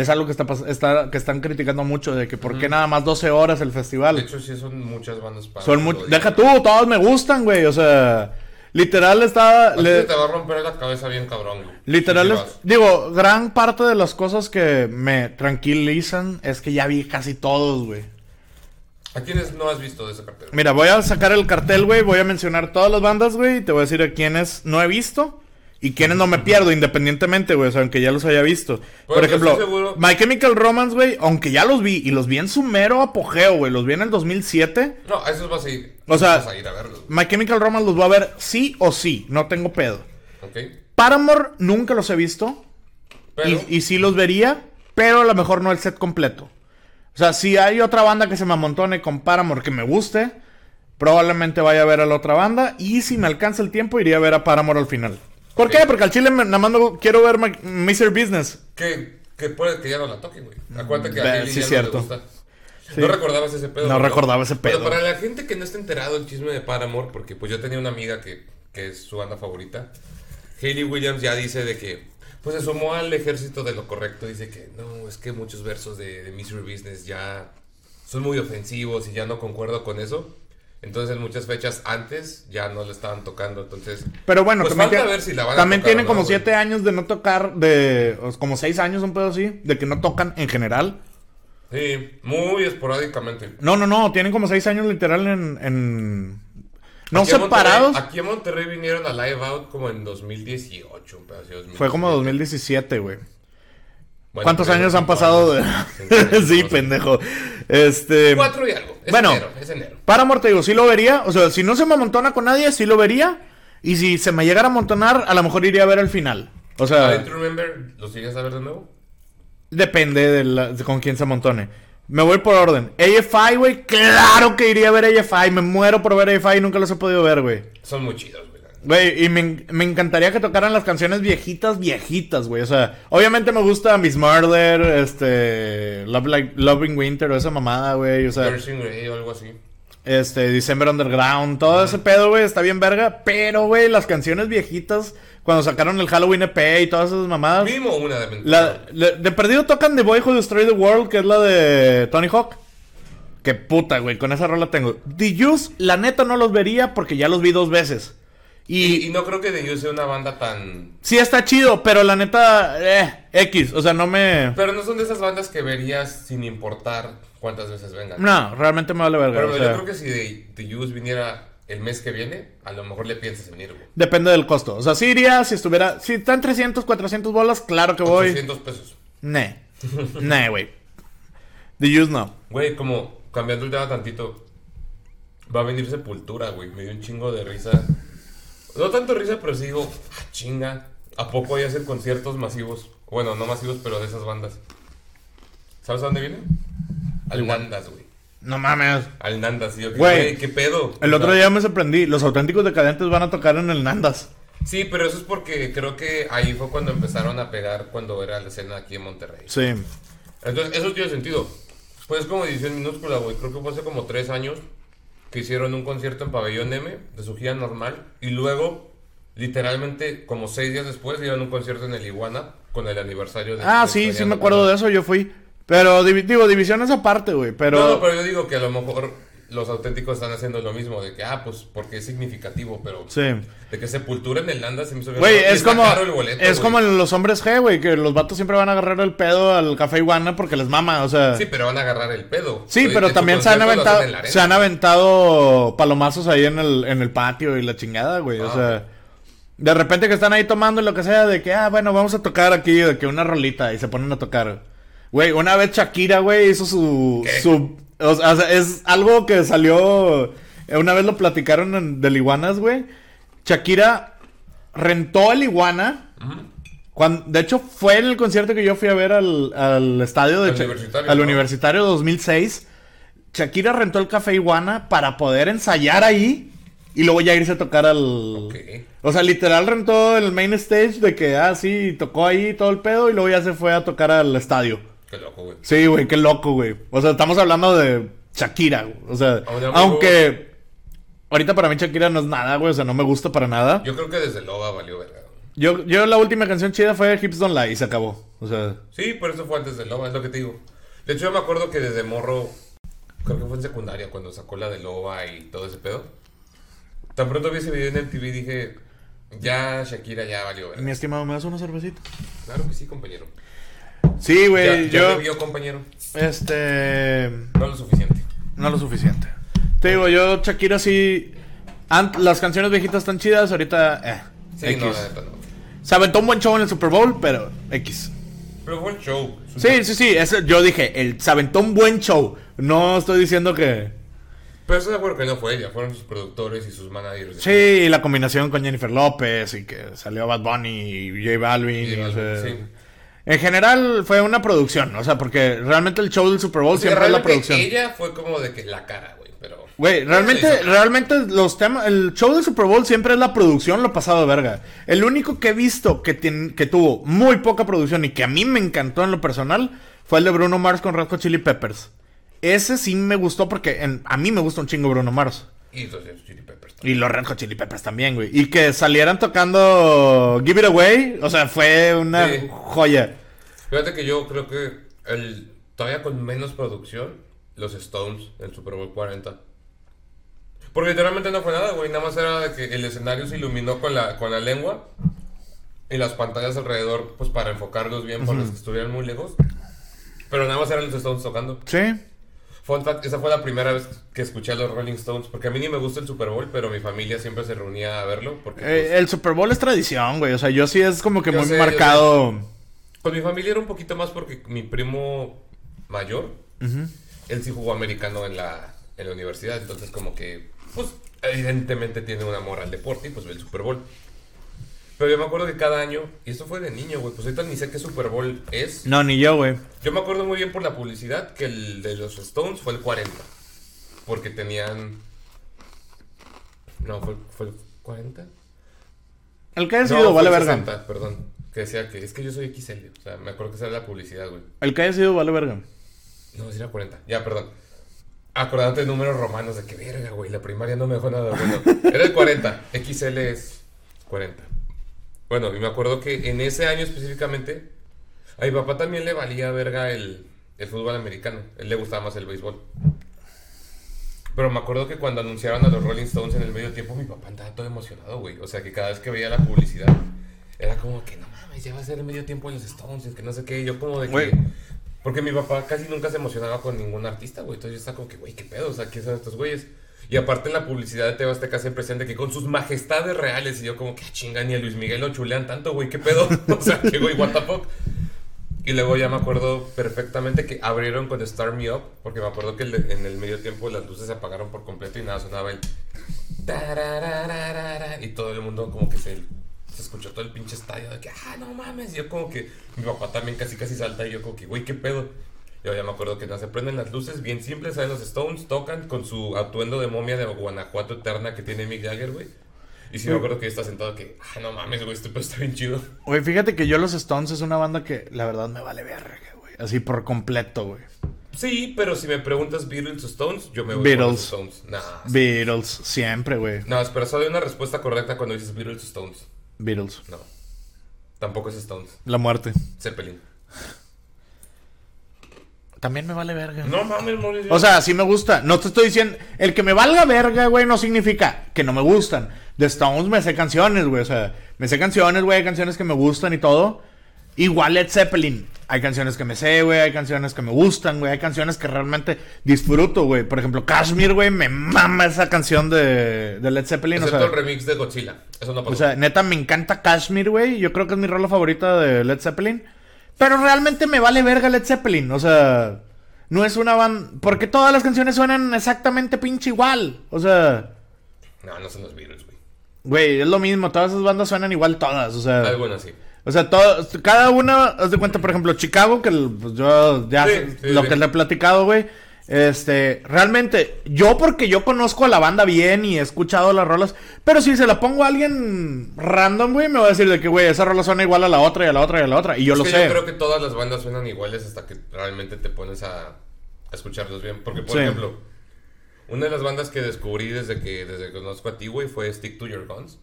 Es algo que está, está que están criticando mucho, de que por qué nada más 12 horas el festival. De hecho, sí son muchas bandas para. Son un mu- solo día. Deja tú, todos me gustan, güey. O sea, literal está... Le- te va a romper la cabeza bien cabrón, güey. Literal, es- digo, gran parte de las cosas que me tranquilizan es que ya vi casi todos, güey. ¿A quiénes no has visto de ese cartel? Mira, voy a sacar el cartel, güey, voy a mencionar todas las bandas, güey, y te voy a decir a quiénes no he visto y quiénes no me pierdo independientemente, güey, o sea, aunque ya los haya visto. Por Bueno, ejemplo, My Chemical Romance, güey, aunque ya los vi y los vi en su mero apogeo, güey, los vi en el 2007. No, a esos vas a ir. O sea- a ir a verlos. My Chemical Romance los voy a ver sí o sí, no tengo pedo. ¿Ok? Paramore nunca los he visto. Pero. Y, y sí los vería, pero a lo mejor no el set completo. O sea, si hay otra banda que se me amontone con Paramore que me guste, probablemente vaya a ver a la otra banda. Y si me alcanza el tiempo, iría a ver a Paramore al final. ¿Por qué? Porque al chile me- nada más no quiero ver Ma- Mr. Business. Que, que puede que ya no la toquen, güey. Acuérdate que Ve, a Hailey sí, ya cierto. no le gusta. Sí. No recordabas ese pedo. No ¿verdad? recordaba ese Pero pedo. para la gente que no está enterado del chisme de Paramore, porque pues yo tenía una amiga que, que es su banda favorita, Hayley Williams ya dice de que pues se sumó al ejército de lo correcto. Dice que no, es que muchos versos de, de Misery Business ya son muy ofensivos y ya no concuerdo con eso. Entonces en muchas fechas antes ya no le estaban tocando. Entonces, Pero bueno, Pues también, falta tiene- ver si la van a también tocar o tienen no, como güey. siete años de no tocar, de como seis años, un pedo así, de que no tocan en general. sí, muy esporádicamente. No, no, no, tienen como seis años literal en... en- No Aquí separados. Aquí en Monterrey vinieron a Live Out como en 2018. un de 2017. Fue como 2017, güey. Bueno, ¿Cuántos años han pasado de.? años, sí, no pendejo. Este. Cuatro y algo. Es Bueno. enero, es enero. Paramore, te digo, sí lo vería. O sea, si no se me amontona con nadie, sí lo vería. Y si se me llegara a amontonar, a lo mejor iría a ver el final. O ¿A sea, Remember a ver de nuevo? depende de, la- de con quién se amontone. Me voy por orden. AFI, güey. Claro que iría a ver AFI. Me muero por ver AFI y nunca los he podido ver, güey. Son muy chidos, güey. Y me, me encantaría que tocaran las canciones viejitas, viejitas, güey. O sea, obviamente me gusta Miss Murder, este. Love Like, Loving Winter o esa mamada, güey. O sea, Grey o algo así. este, December Underground, todo ese pedo, güey, está bien verga. Pero, güey, las canciones viejitas, cuando sacaron el Halloween EP y todas esas mamadas. Mínimo una de. La, la- de perdido tocan The Boy Who Destroyed the World, que es la de Tony Hawk. Que puta, güey, con esa rola tengo. The Juice, la neta no los vería porque ya los vi dos veces. Y, Y, y no creo que The sea una banda tan... sí está chido, pero la neta, eh, X, o sea, no me... Pero no son de esas bandas que verías sin importar cuántas veces vengan. No, realmente me vale verga. Pero o yo sea, creo que si The, The Used viniera el mes que viene, a lo mejor le piensas en ir, güey. Depende del costo. O sea, sí iría si estuviera... Si están 300, 400 bolas, claro que voy. 800 pesos. Ne. Ne, güey. The Use no. Güey, como cambiando el tema tantito, va a venir Sepultura, güey. Me dio un chingo de risa. No tanto risa, pero sí digo, ah, chinga. ¿A poco hay hacer conciertos masivos? Bueno, no masivos, pero de esas bandas. ¿Sabes a dónde viene? Al Nandas, güey. No mames. Al Nandas, yo, Güey, ¿qué pedo? El otro día me sorprendí. Los auténticos decadentes van a tocar en el Nandas. Sí, pero eso es porque creo que ahí fue cuando empezaron a pegar cuando era la escena aquí en Monterrey. Sí. Entonces, eso tiene sentido. Pues como edición minúscula, güey. Creo que fue hace como tres años que hicieron un concierto en Pabellón M de su gira normal. Y luego, literalmente, como seis días después, dieron un concierto en el Iguana con el aniversario de. Ah, sí, sí me acuerdo de eso. Yo fui. Pero, digo, divisiones aparte, güey. Pero... No, no, pero yo digo que a lo mejor los auténticos están haciendo lo mismo. De que, ah, pues porque es significativo, pero. Sí. De que Sepultura en el Landa se me hizo Güey, es como, boleto, es güey. como en los hombres G, güey, que los vatos siempre van a agarrar el pedo al café iguana porque les mama, o sea. Sí, Sí, pero van a agarrar el pedo. pero En su también se han aventado, se han aventado palomazos ahí en el, en el patio y la chingada, güey, o Ah. sea. De repente que están ahí tomando y lo que sea, de que, ah, bueno, vamos a tocar aquí, de que una rolita y se ponen a tocar. Güey, una vez Shakira, güey, hizo su, ¿Qué? su, o sea, es algo que salió, una vez lo platicaron en, del Iguanas, güey. Shakira rentó el Iguana. Cuando, de hecho, fue en el concierto que yo fui a ver al, al estadio de Al Cha- universitario, al ¿no? universitario 2006. Shakira rentó el café Iguana para poder ensayar ahí y luego ya irse a tocar al... O sea, literal rentó el main stage de que, ah, sí, tocó ahí todo el pedo y luego ya se fue a tocar al estadio. Qué loco, güey. Sí, güey, qué loco, güey. O sea, estamos hablando de Shakira, güey. O sea, aunque ahorita para mí Shakira no es nada, güey. O sea, no me gusta para nada. Yo creo que desde Loba valió verga. Yo, yo la última canción chida fue Hips Don't Lie y se acabó. O sea, Sí, por eso fue antes de Loba, es lo que te digo. De hecho, yo me acuerdo que desde morro, creo que fue en secundaria, cuando sacó la de Loba y todo ese pedo. Tan pronto vi ese video en MTV dije, ya Shakira ya valió verga. mi estimado, ¿me das una cervecita? Claro que sí, compañero. Sí, güey, ya yo. me vio, compañero. Este. No lo suficiente. No lo suficiente. Te digo, yo, Shakira sí. ant- las canciones viejitas están chidas, ahorita. Eh, Sí, X. no, la neta no. Se aventó un buen show en el Super Bowl, pero X. Pero el show. Sí, sí, sí. yo dije, el, se aventó un buen show. No estoy diciendo que. Pero estoy de acuerdo que no fue ella, fueron sus productores y sus managers. Sí, y la combinación con Jennifer López y que salió Bad Bunny y J Balvin. Y y, o sea, sí. En general fue una producción, o sea, porque realmente el show del Super Bowl O sea, siempre es la producción. Ella fue como de que la cara, güey, pero... Güey, realmente, realmente los temas, el show del Super Bowl siempre es la producción, lo pasado de verga. El único que he visto que, tien- que tuvo muy poca producción y que a mí me encantó en lo personal fue el de Bruno Mars con Red Hot Chili Peppers. Ese sí me gustó porque en- a mí me gusta un chingo Bruno Mars. Y entonces Chili Peppers. Y los Red Hot Chili Peppers también, güey. Y que salieran tocando Give It Away, o sea, fue una Sí. joya. Fíjate que yo creo que el todavía con menos producción, los Stones en Super Bowl 40. Porque literalmente no fue nada, güey. Nada más era de que el escenario se iluminó con la, con la lengua y las pantallas alrededor, pues para enfocarlos bien por los que estuvieran muy lejos. Pero nada más eran los Stones tocando. Sí. Fun fact, esa fue la primera vez que escuché a los Rolling Stones. Porque a mí ni me gusta el Super Bowl, pero mi familia siempre se reunía a verlo. Porque pues, Eh, el Super Bowl es tradición, güey. O sea, yo sí es como que muy sé, marcado. Con mi familia era un poquito más porque mi primo mayor, él sí jugó americano en la, en la universidad, entonces como que, pues, evidentemente tiene un amor al deporte y pues ve el Super Bowl. Pero yo me acuerdo que cada año, y esto fue de niño, güey, pues ahorita ni sé qué Super Bowl es. No, ni yo, güey. Yo me acuerdo muy bien por la publicidad que el de los Stones fue el 40. Porque tenían... No, fue, fue el 40. El que haya No, sido, fue vale verga. 60, perdón. Que decía que es que yo soy XL. O sea, me acuerdo que esa era la publicidad, güey. El que haya sido, vale verga. No, si era 40. Ya, perdón. Acordate de números romanos de que verga, güey. La primaria no me dejó nada bueno. Era el 40. XL es 40. Bueno, y me acuerdo que en ese año específicamente, a mi papá también le valía verga el, el fútbol americano. A él le gustaba más el béisbol. Pero me acuerdo que cuando anunciaron a los Rolling Stones en el medio tiempo, mi papá andaba todo emocionado, güey. O sea, que cada vez que veía la publicidad, era como que no mames, ya va a ser el medio tiempo de los Stones, que no sé qué. Yo, como de que. Porque mi papá casi nunca se emocionaba con ningún artista, güey. Entonces yo estaba como que, güey, qué pedo, o sea, ¿quiénes son estos güeyes? Y aparte la publicidad de Teba Azteca siempre de que con sus majestades reales. Y yo como que, "Ah, chinga, ni a Luis Miguel lo chulean tanto, güey, qué pedo. o sea, que güey, what the fuck. Y luego ya me acuerdo perfectamente que abrieron con Star Me Up, porque me acuerdo que en el medio tiempo las luces se apagaron por completo y nada, sonaba el... Y todo el mundo como que se, se escuchó todo el pinche estadio de que, ah, no mames. Y yo como que, mi papá también casi casi salta y yo como que, güey, qué pedo. Yo ya me acuerdo que no, se prenden las luces bien simples, salen los Stones, tocan con su atuendo de momia de Guanajuato eterna que tiene Mick Jagger, güey. Y sí me acuerdo que está sentado que, ah, no mames, güey, este pedo está bien chido. Güey, fíjate que yo los Stones es una banda que la verdad me vale verga, güey. Así por completo, güey. Sí, pero si me preguntas Beatles o Stones, yo me voy Beatles. por los Stones. Nah. Beatles, siempre, güey. No, espera, solo hay una respuesta correcta cuando dices Beatles o Stones. Beatles. No. Tampoco es Stones. La muerte. Zeppelin. También me vale verga. No mames, Mauricio. O sea, sí me gusta. No te estoy diciendo. El que me valga verga, güey, no significa que no me gustan. De Stones me sé canciones, güey. O sea, me sé canciones, güey. Hay canciones que me gustan y todo. Igual Led Zeppelin. Hay canciones que me sé, güey. Hay canciones que me gustan, güey. Hay canciones que realmente disfruto, güey. Por ejemplo, Kashmir, güey. Me mama esa canción de, de Led Zeppelin. O sea, el remix de Godzilla. Eso no pasó. o sea, neta, me encanta Kashmir, güey. Yo creo que es mi rola favorita de Led Zeppelin. Pero realmente me vale verga Led Zeppelin. O sea, no es una banda. Porque todas las canciones suenan exactamente pinche igual. O sea, no, no son los Beatles, güey. güey, es lo mismo. Todas esas bandas suenan igual todas. O sea, Algunas sí. o sea, todo, cada una, haz de cuenta, por ejemplo, Chicago, que el- pues, yo ya Sí, sé sí, lo sí. que le he platicado, güey. Este, realmente, yo porque yo conozco a la banda bien y he escuchado las rolas, pero si se la pongo a alguien random, güey, me va a decir de que, güey, esa rola suena igual a la otra y a la otra y a la otra. Y yo Es lo que sé. Yo creo que todas las bandas suenan iguales hasta que realmente te pones a, a escucharlos bien. Porque, por Sí. ejemplo, una de las bandas que descubrí desde que, desde que conozco a ti, güey, fue Stick to Your Guns.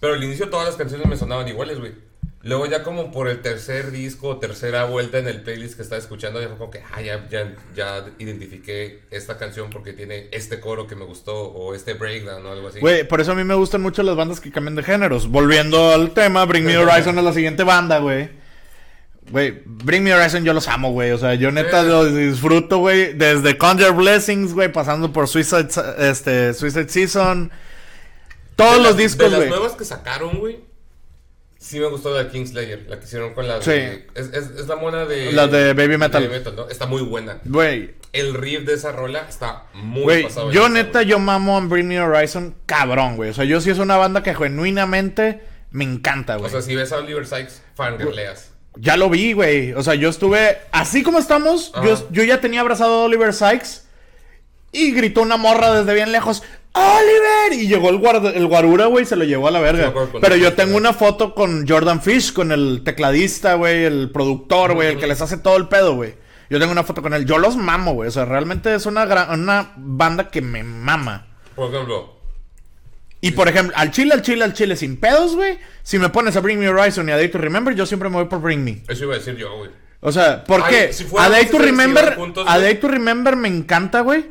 Pero al inicio todas las canciones me sonaban iguales, güey. Luego ya como por el tercer disco o tercera vuelta en el playlist que estaba escuchando, ya fue como que, ah, ya, ya, ya identifiqué esta canción porque tiene este coro que me gustó o este breakdown o algo así. Güey, por eso a mí me gustan mucho las bandas que cambian de géneros. Volviendo al tema, Bring Me Horizon es la siguiente banda, güey. Güey, Bring Me Horizon yo los amo, güey. O sea, yo neta los disfruto, güey. Desde Conjure Blessings, güey, pasando por Suicide, este, Suicide Season. Todos De los las- discos, güey. las nuevas que sacaron, güey. Sí me gustó la de Kingslayer, la que hicieron con la de... Sí. Es, es, es la mona de... La de Baby Metal. ¿no? Está muy buena. Güey, El riff de esa rola está muy Güey, pasado. de yo neta, yo mamo a Bring Me Horizon cabrón, güey. O sea, yo sí es una banda que genuinamente me encanta, güey. O sea, si ves a Oliver Sykes, fangirleas. ya lo vi, güey. O sea, yo estuve, así como estamos, Ajá. yo, yo ya tenía abrazado a Oliver Sykes y gritó una morra desde bien lejos. ¡Oliver! Y llegó el, guarda- el guarura, güey, se lo llevó a la verga. Pero yo tengo una foto con Jordan Fish, con el tecladista, güey, el productor, güey, el que les hace todo el pedo, güey. Yo tengo una foto con él. Yo los mamo, güey. O sea, realmente es una, gran, una banda que me mama. Por ejemplo, Y por ejemplo, al chile, al chile, al chile, sin pedos, güey. Si me pones a Bring Me Horizon y a Day to Remember, yo siempre me voy por Bring Me. eso iba a decir yo, güey. O sea, ¿por Ay, qué? si a Day to Remember, a. Day to Remember me encanta, güey.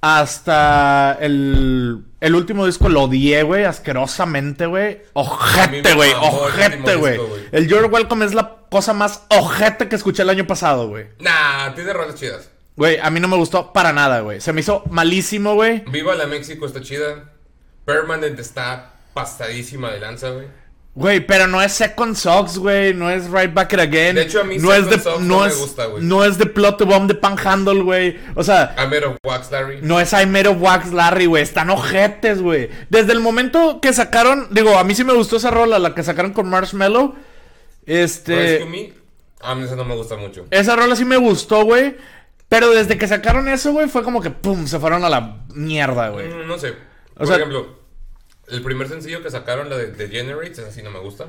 Hasta el, el último disco lo odié, güey, asquerosamente, güey. Ojete, güey, ojete, güey. El Your Welcome es la cosa más ojete que escuché el año pasado, güey. Nah, tiene rolas chidas. Güey, a mí no me gustó para nada, güey. Se me hizo malísimo, güey. Viva la México está chida. Permanent está pastadísima de lanza, güey. Güey, pero no es Second Socks, güey. No es Right Back It Again. De hecho, a mí no Second es de, Socks no no me es, gusta, güey. No es de Plot to Bomb de Panhandle, güey. O sea, I'm made of wax, Larry. no es I Made of Wax Larry, güey. Están ojetes, güey. Desde el momento que sacaron, digo, a mí sí me gustó esa rola, la que sacaron con Marshmallow. Este. Me. A mí esa no me gusta mucho. Esa rola sí me gustó, güey. Pero desde que sacaron eso, güey, fue como que pum, se fueron a la mierda, güey. Mm, no sé. O Por sea- ejemplo, el primer sencillo que sacaron, la de Degenerates, esa sí no me gusta.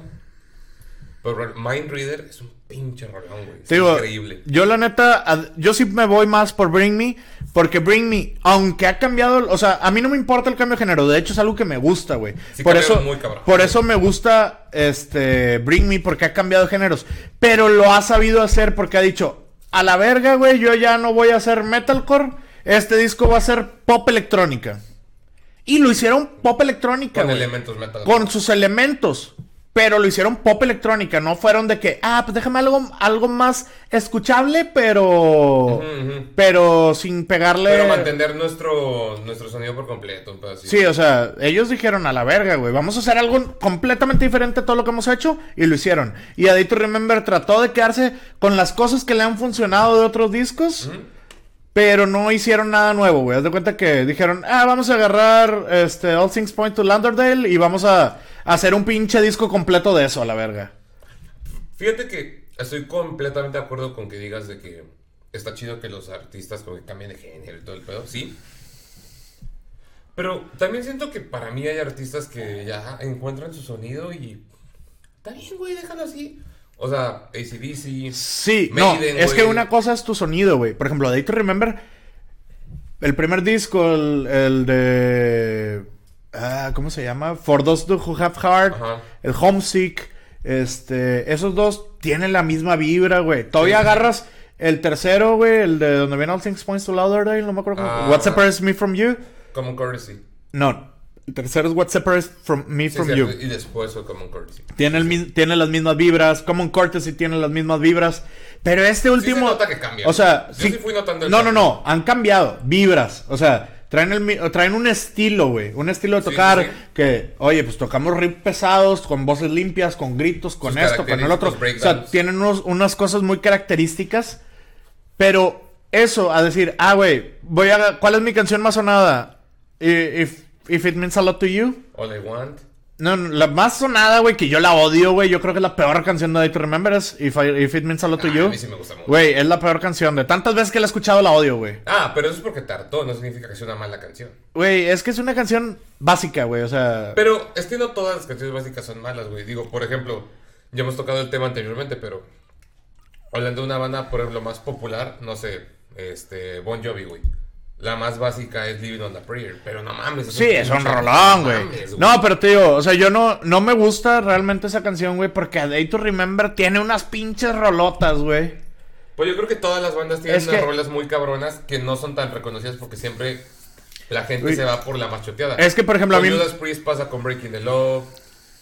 Pero Mind Reader es un pinche rolón, güey. Es Te digo, increíble. Yo la neta, yo sí me voy más por Bring Me, porque Bring Me, aunque ha cambiado, o sea, a mí no me importa el cambio de género, de hecho es algo que me gusta, güey. Sí por eso, muy cabrón. por eso me gusta este Bring Me porque ha cambiado de géneros, pero lo ha sabido hacer porque ha dicho, a la verga, güey, yo ya no voy a hacer metalcore, este disco va a ser pop electrónica. Y lo hicieron pop electrónica, Con elementos metal. Con sus elementos. Pero lo hicieron pop electrónica, no fueron de que, ah, pues déjame algo, algo más escuchable, pero. Pero sin pegarle. Pero mantener nuestro, nuestro sonido por completo. Sí, o sea, ellos dijeron a la verga, güey. Vamos a hacer algo completamente diferente a todo lo que hemos hecho. Y lo hicieron. Y A Day to Remember trató de quedarse con las cosas que le han funcionado de otros discos. Ujú. Pero no hicieron nada nuevo, güey. Haz de cuenta que dijeron, ah, vamos a agarrar este All Things Point to Lauderdale y vamos a, hacer un pinche disco completo de eso, a la verga. Fíjate que estoy completamente de acuerdo con que digas de que está chido que los artistas cambien de género y todo el pedo, sí. Pero también siento que para mí hay artistas que ya encuentran su sonido y... Está bien, güey, déjalo así. O sea, ACDC... Sí, no, es que una cosa es tu sonido, güey. Por ejemplo, Day to Remember, el primer disco, el, el de... ah, ¿Cómo se llama? For Those Who Have Heart, Ajá. el Homesick, este, esos dos tienen la misma vibra, güey. Todavía Sí, agarras el tercero, güey, el de donde viene All Things Points to Lauderdale, no me acuerdo cómo. Ah. What Separates Me From You. Common Courtesy. No, tercero es What Separates from Me Sí, From You. Y después fue Common Courtesy. Tiene, el mis- tiene las mismas vibras. Common Courtesy tiene las mismas vibras. Pero este último. nota que cambia. O sea, Yo sí fui notando el No, no, cambio. no. Han cambiado. Vibras. O sea, traen, el, traen un estilo, güey. Un estilo de Sí, tocar. sí, sí. Que, oye, pues tocamos riffs pesados, con voces limpias, con gritos, con Sus esto, con el otro. O sea, tienen unos- unas cosas muy características. Pero eso, a decir, ah, güey, voy a. ¿Cuál es mi canción más sonada? If, if it means a lot to you. All I Want. No, no, la más sonada, güey, que yo la odio, güey. Yo creo que la peor canción de Day to Remember es If, I- If It Means a Lot to Ah, You. a mí sí me gusta mucho. Güey, es la peor canción. De tantas veces que la he escuchado, la odio, güey. Ah, pero eso es porque tardó, no significa que sea una mala canción. Güey, es que es una canción básica, güey. O sea. Pero es que no todas las canciones básicas son malas, güey. Digo, por ejemplo, ya hemos tocado el tema anteriormente, pero hablando de una banda, por ejemplo, más popular, no sé, este, Bon Jovi, güey. La más básica es Living on a Prayer, pero no mames. Sí, es un rolón, güey. mames, No, pero digo, o sea, yo no, no me gusta realmente esa canción, güey, porque A Day to Remember tiene unas pinches rolotas, güey. Pues yo creo que todas las bandas tienen Es unas que- rolas muy cabronas que no son tan reconocidas porque siempre la gente Uy. se va por la machoteada. Es que, por ejemplo, a con mí- Judas Priest pasa con Breaking the Law,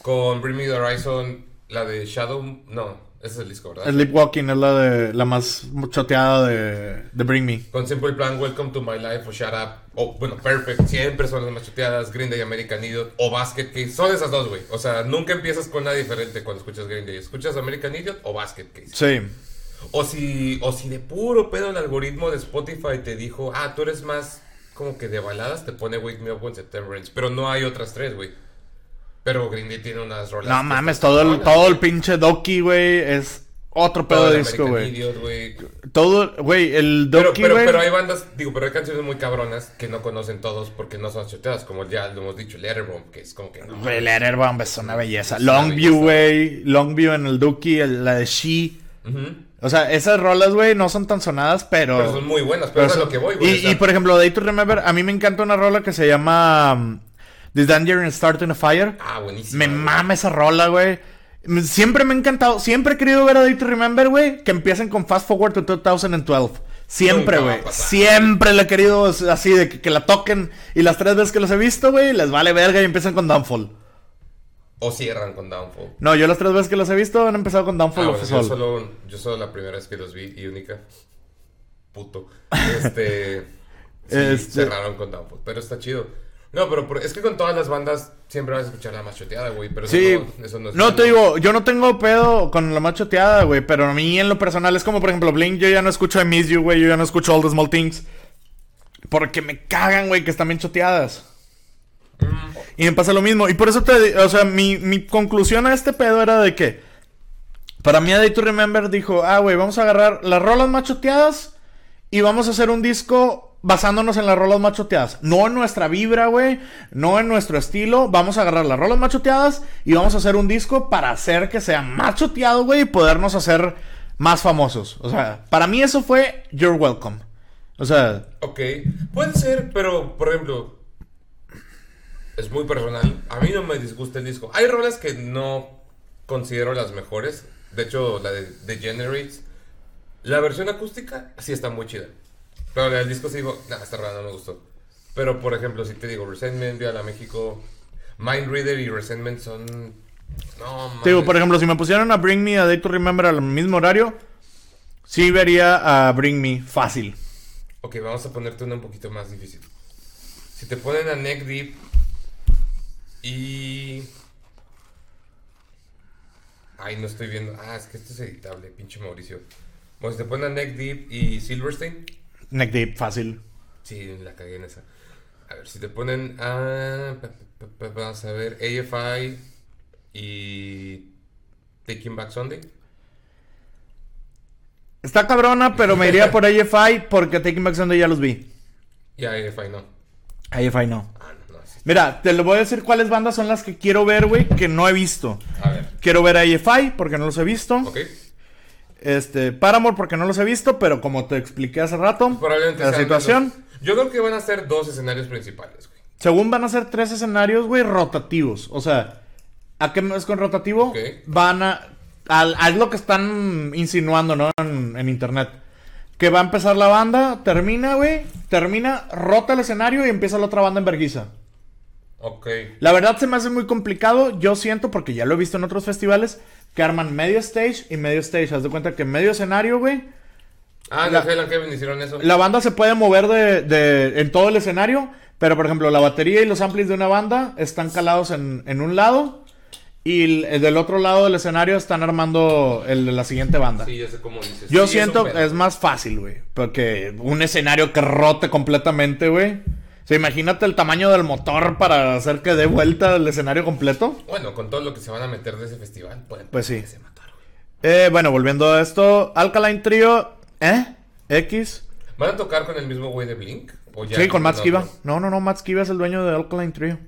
con Bring Me the Horizon, la de Shadow, no, ese es el disco, ¿verdad? Sleepwalking es la de la más choteada de, de Bring Me. Con Simple Plan, Welcome to My Life o Shut Up, o bueno, Perfect, siempre son las machoteadas, Green Day, American Idiot o Basket Case, son esas dos, güey. O sea, nunca empiezas con nada diferente cuando escuchas Green Day. Escuchas American Idiot o Basket Case. Sí. O si, o si de puro pedo el algoritmo de Spotify te dijo, ah, tú eres más como que de baladas, te pone Wake Me Up When September Ends. Pero no hay otras tres, güey. Pero Green Day tiene unas rolas. No mames, todo el, todo el pinche Doki, güey, es otro pedo de disco, güey. Todo, güey, el Pero, Doki, pero, güey. pero hay bandas, digo, pero hay canciones muy cabronas que no conocen todos porque no son choteadas, como ya lo hemos dicho, Letterbomb, que es como que... no, Letterbomb es una belleza. Longview, güey. Longview en el Doki, la de She. O sea, esas rolas, güey, no son tan sonadas, pero... Pero son muy buenas, pero, pero eso es son- lo que voy, güey. y, y, por ejemplo, Day to Remember, a mí me encanta una rola que se llama um, The Danger in Starting a Fire. Ah, buenísimo. Me mama esa rola, güey. Siempre me ha encantado, siempre he querido ver a Day to Remember, güey, que empiecen con Fast Forward to 2012. Siempre, güey. Siempre le he querido así de que, que la toquen. Y las tres veces que los he visto, güey, les vale verga y empiezan con Downfall. O cierran con Downfall. No, yo las tres veces que los he visto han empezado con Downfall Ah, bueno, yo, solo, yo solo la primera vez que los vi y única. Puto. Este. sí, Este- cerraron con Downfall. Pero está chido. No, pero por- es que con todas las bandas siempre vas a escuchar la machoteada, güey. Pero eso, Sí, no, eso no es no te digo, yo no tengo pedo con la machoteada, güey, pero a mí en lo personal es como, por ejemplo, Blink, yo ya no escucho I Miss You, güey, yo ya no escucho All the Small Things, porque me cagan, güey, que están bien choteadas. Y me pasa lo mismo, y por eso te, o sea, mi, mi conclusión a este pedo era de que, para mí A Day to Remember dijo, ah, güey, vamos a agarrar las rolas machoteadas y vamos a hacer un disco basándonos en las rolas machoteadas. No en nuestra vibra, güey. No en nuestro estilo. Vamos a agarrar las rolas machoteadas y vamos a hacer un disco para hacer que sea machoteado, güey, y podernos hacer más famosos. O sea, para mí eso fue You're Welcome. O sea, Ok, puede ser, pero por ejemplo, es muy personal. A mí no me disgusta el disco. Hay rolas que no considero las mejores. De hecho, la de Degenerates, la versión acústica sí está muy chida. Pero del disco sí digo, nah, esta rola no me gustó. Pero por ejemplo, si te digo, Resentment, Vía la México, Mind Reader y Resentment son. No, te digo, por ejemplo, si me pusieran a Bring Me a Day to Remember al mismo horario, sí vería a Bring Me fácil. Ok, vamos a ponerte una un poquito más difícil. Si te ponen a Neck Deep y... Ay, no estoy viendo. Ah, es que esto es editable, pinche Mauricio. Bueno, si te ponen a Neck Deep y Silverstein. Neck Deep, fácil. Sí, la cagué en esa. A ver, si te ponen a... pa, Vamos a ver, AFI y... Taking Back Sunday. Está cabrona, pero me iría por AFI porque Taking Back Sunday ya los vi. Y a AFI no. AFI no. Ah, no, no. sí. Mira, te lo voy a decir cuáles bandas son las que quiero ver, güey, que no he visto. A ver, Quiero ver a AFI porque no los he visto. ok. Este, Paramore porque no los he visto, pero como te expliqué hace rato, Probablemente la sean situación. Yo creo que van a ser dos escenarios principales, güey. Según van a ser tres escenarios, güey, rotativos. O sea, ¿a qué es con rotativo? Ok. Van a, al- a. Es lo que están insinuando, ¿no? En, en internet. Que va a empezar la banda, termina, güey. Termina, rota el escenario y empieza la otra banda en verguiza. Ok. La verdad se me hace muy complicado. Yo siento, porque ya lo he visto en otros festivales, que arman medio stage y medio stage. Haz de cuenta que medio escenario, güey. Ah, La- Heaven hicieron eso. La banda se puede mover de, de- en todo el escenario, pero por ejemplo, la batería y los amplis de una banda están calados en, en un lado y el, el del otro lado del escenario están armando el de la siguiente banda. Sí, ya sé cómo dices. Yo Sí, siento pedo. es más fácil, güey, porque un escenario que rote completamente, güey. Sea, imagínate el tamaño del motor para hacer que dé vuelta el escenario completo. Bueno, con todo lo que se van a meter de ese festival, pueden Pues sí. se matar, güey. Eh, bueno, volviendo a esto, Alkaline Trio, ¿eh? X. ¿Van a tocar con el mismo güey de Blink? ¿O ya Sí, con Matt Skiba. No, no, no, Matt Skiba es el dueño de Alkaline Trio.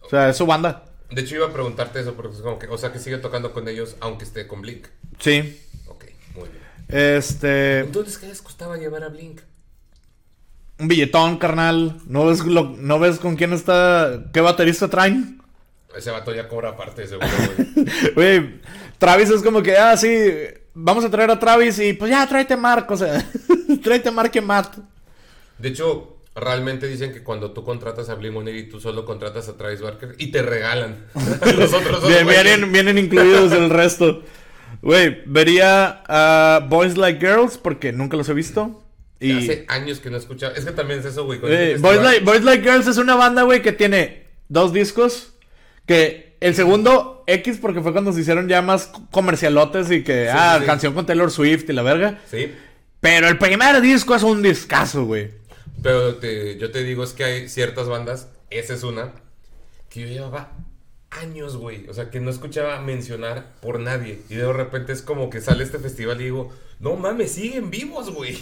O sea, es su banda. De hecho, iba a preguntarte eso, porque es como que, o sea, que sigue tocando con ellos aunque esté con Blink. Sí. Ok, muy bien. Este. Entonces, ¿qué les costaba llevar a Blink? Un billetón, carnal. ¿No ves, lo- ¿No ves con quién está. qué baterista traen? Ese vato ya cobra aparte, seguro, güey. Güey, Travis es como que, ah, sí, vamos a traer a Travis y pues ya, tráete a Mark, o sea, tráete a Mark y Matt. De hecho, realmente dicen que cuando tú contratas a Blink y tú solo contratas a Travis Barker y te regalan los otros Bien- vienen, vienen incluidos el resto. Güey, vería a Boys Like Girls porque nunca los he visto. Y Hace años que no escuchaba. Es que también es eso, güey. Eh, Boys, like, Boys Like Girls es una banda, güey, que tiene dos discos. Que el segundo, X, porque fue cuando se hicieron ya más comercialotes y que, Sí, ah, sí. canción con Taylor Swift y la verga. Sí. Pero el primer disco es un discazo, güey. Pero te- yo te digo, es que hay ciertas bandas, esa es una, que yo llevaba años, güey. O sea, que no escuchaba mencionar por nadie. Y de repente es como que sale este festival y digo, no mames, siguen vivos, güey.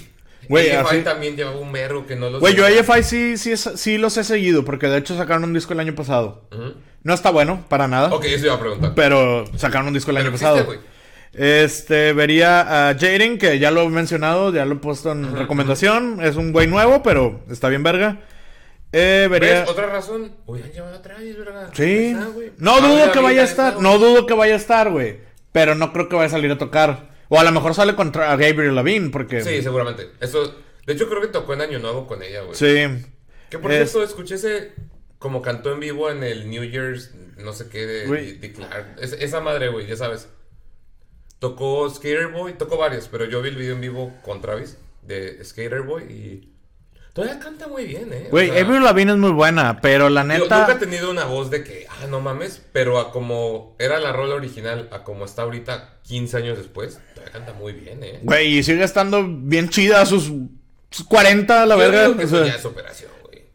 Güey, AFI así- también llevaba un mero que no los... Güey, yo. AFI sí, sí, sí los he seguido, porque de hecho sacaron un disco el año pasado. No está bueno, para nada. Ok, eso iba a preguntar. Pero sacaron un disco el Pero año pasado. Este, vería a Jaden, que ya lo he mencionado, ya lo he puesto en recomendación. Es un güey nuevo, pero está bien verga. Eh, vería... ¿Ves? Otra razón. Hubieran llevado a Travis, ¿verdad? Sí. Está. No Ah, dudo que vaya a estar. No dudo que vaya a estar, güey. Pero no creo que vaya a salir a tocar. O a lo mejor sale contra Gabriel Lavigne, porque... Sí, seguramente. Eso... De hecho, creo que tocó en Año Nuevo con ella, güey. Sí. Que por Es- cierto, escuché ese... Como cantó en vivo en el New Year's, no sé qué, de, Güey. de- de Clark. Es- esa madre, güey, ya sabes. Tocó Skater Boy, tocó varios, pero yo vi el video en vivo con Travis de Skater Boy y... Todavía canta muy bien, ¿eh? O Güey, sea, Avril Lavigne es muy buena, pero la neta... nunca he tenido una voz de que, ah, no mames, pero a como era la rola original, a como está ahorita 15 años después, todavía canta muy bien, ¿eh? Güey, y sigue estando bien chida a sus, sus 40, la Yo verga. que o sea, ya es operación, güey.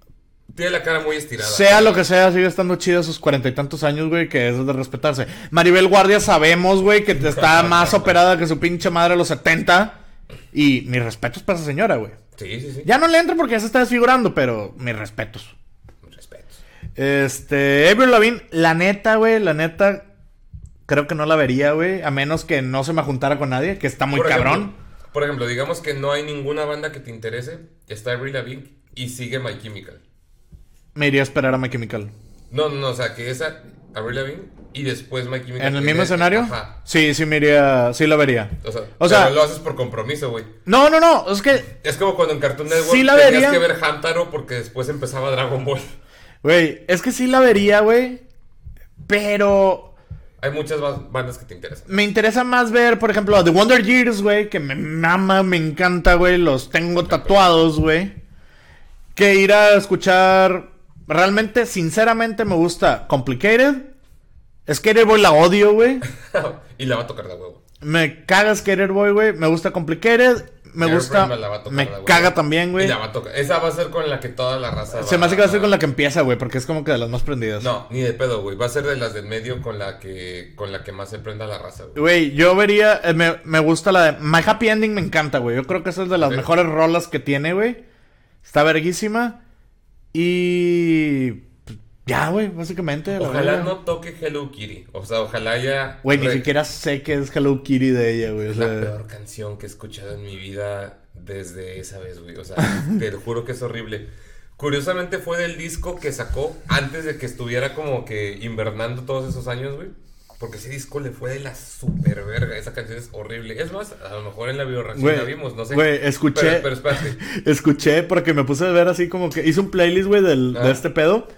Tiene la cara muy estirada. sea lo que sea, sigue estando chida a sus cuarenta y tantos años, güey, que es de respetarse. Maribel Guardia sabemos, güey, que está más operada que su pinche madre a los 70. Y mis respetos para esa señora, güey. Sí, sí, sí. Ya no le entro porque ya se está desfigurando, pero mis respetos. Respetos. Este, Avril Lavigne, la neta, güey, la neta, creo que no la vería, güey, a menos que no se me juntara con nadie, que está muy Por cabrón. ejemplo- por ejemplo, digamos que no hay ninguna banda que te interese, está Avril Lavigne y sigue My Chemical. Me iría a esperar a My Chemical. No, no, o sea, que esa Avril Lavigne y después My Chemical. ¿En el mismo es- escenario? Ajá. Sí, sí me iría, sí la vería. O sea, O sea- pero lo haces por compromiso, güey. No, no, no, es que, Es como cuando en Cartoon Network Sí la tenías vería. que ver Hamtaro porque después empezaba Dragon Ball. güey, es que sí la vería, güey, pero Hay muchas ba- bandas que te interesan. me interesa más ver, por ejemplo, a The Wonder Years, güey, que me mama, me encanta, güey, los tengo tatuados, güey, que ir a escuchar, realmente, sinceramente me gusta Complicated, Skater Boy la odio, güey. y la va a tocar de huevo. Me caga Skater Boy, güey. Me gusta Complicated. Me gusta. me va tocar Me caga también, güey. Y la va a tocar. Esa va a ser con la que toda la raza Se me hace que va a ser con la que empieza, güey, porque es como que de las más prendidas. No, ni de pedo, güey. Va a ser de las del medio con la que con la que más se prenda la raza, güey. Güey, yo vería. eh, me, me gusta la de. My Happy Ending me encanta, güey. Yo creo que esa es de las mejores rolas que tiene, güey. Está verguísima. Y. pues, Ya, güey, básicamente. Ojalá no toque Hello Kitty. O sea, ojalá ya. Güey, ni siquiera sé que es Hello Kitty de ella, güey. O Es la peor canción que he escuchado en mi vida desde esa vez, güey. O sea, te lo juro que es horrible. Curiosamente fue del disco que sacó antes de que estuviera como que invernando todos esos años, güey. Porque ese disco le fue de la super verga. Esa canción es horrible. Es más, a lo mejor en la bioreacción Güey, la vimos, no sé. güey, escuché- Pero, pero espérate. Escuché porque me puse a ver así como que. Hice un playlist, güey, del- Ah. de este pedo.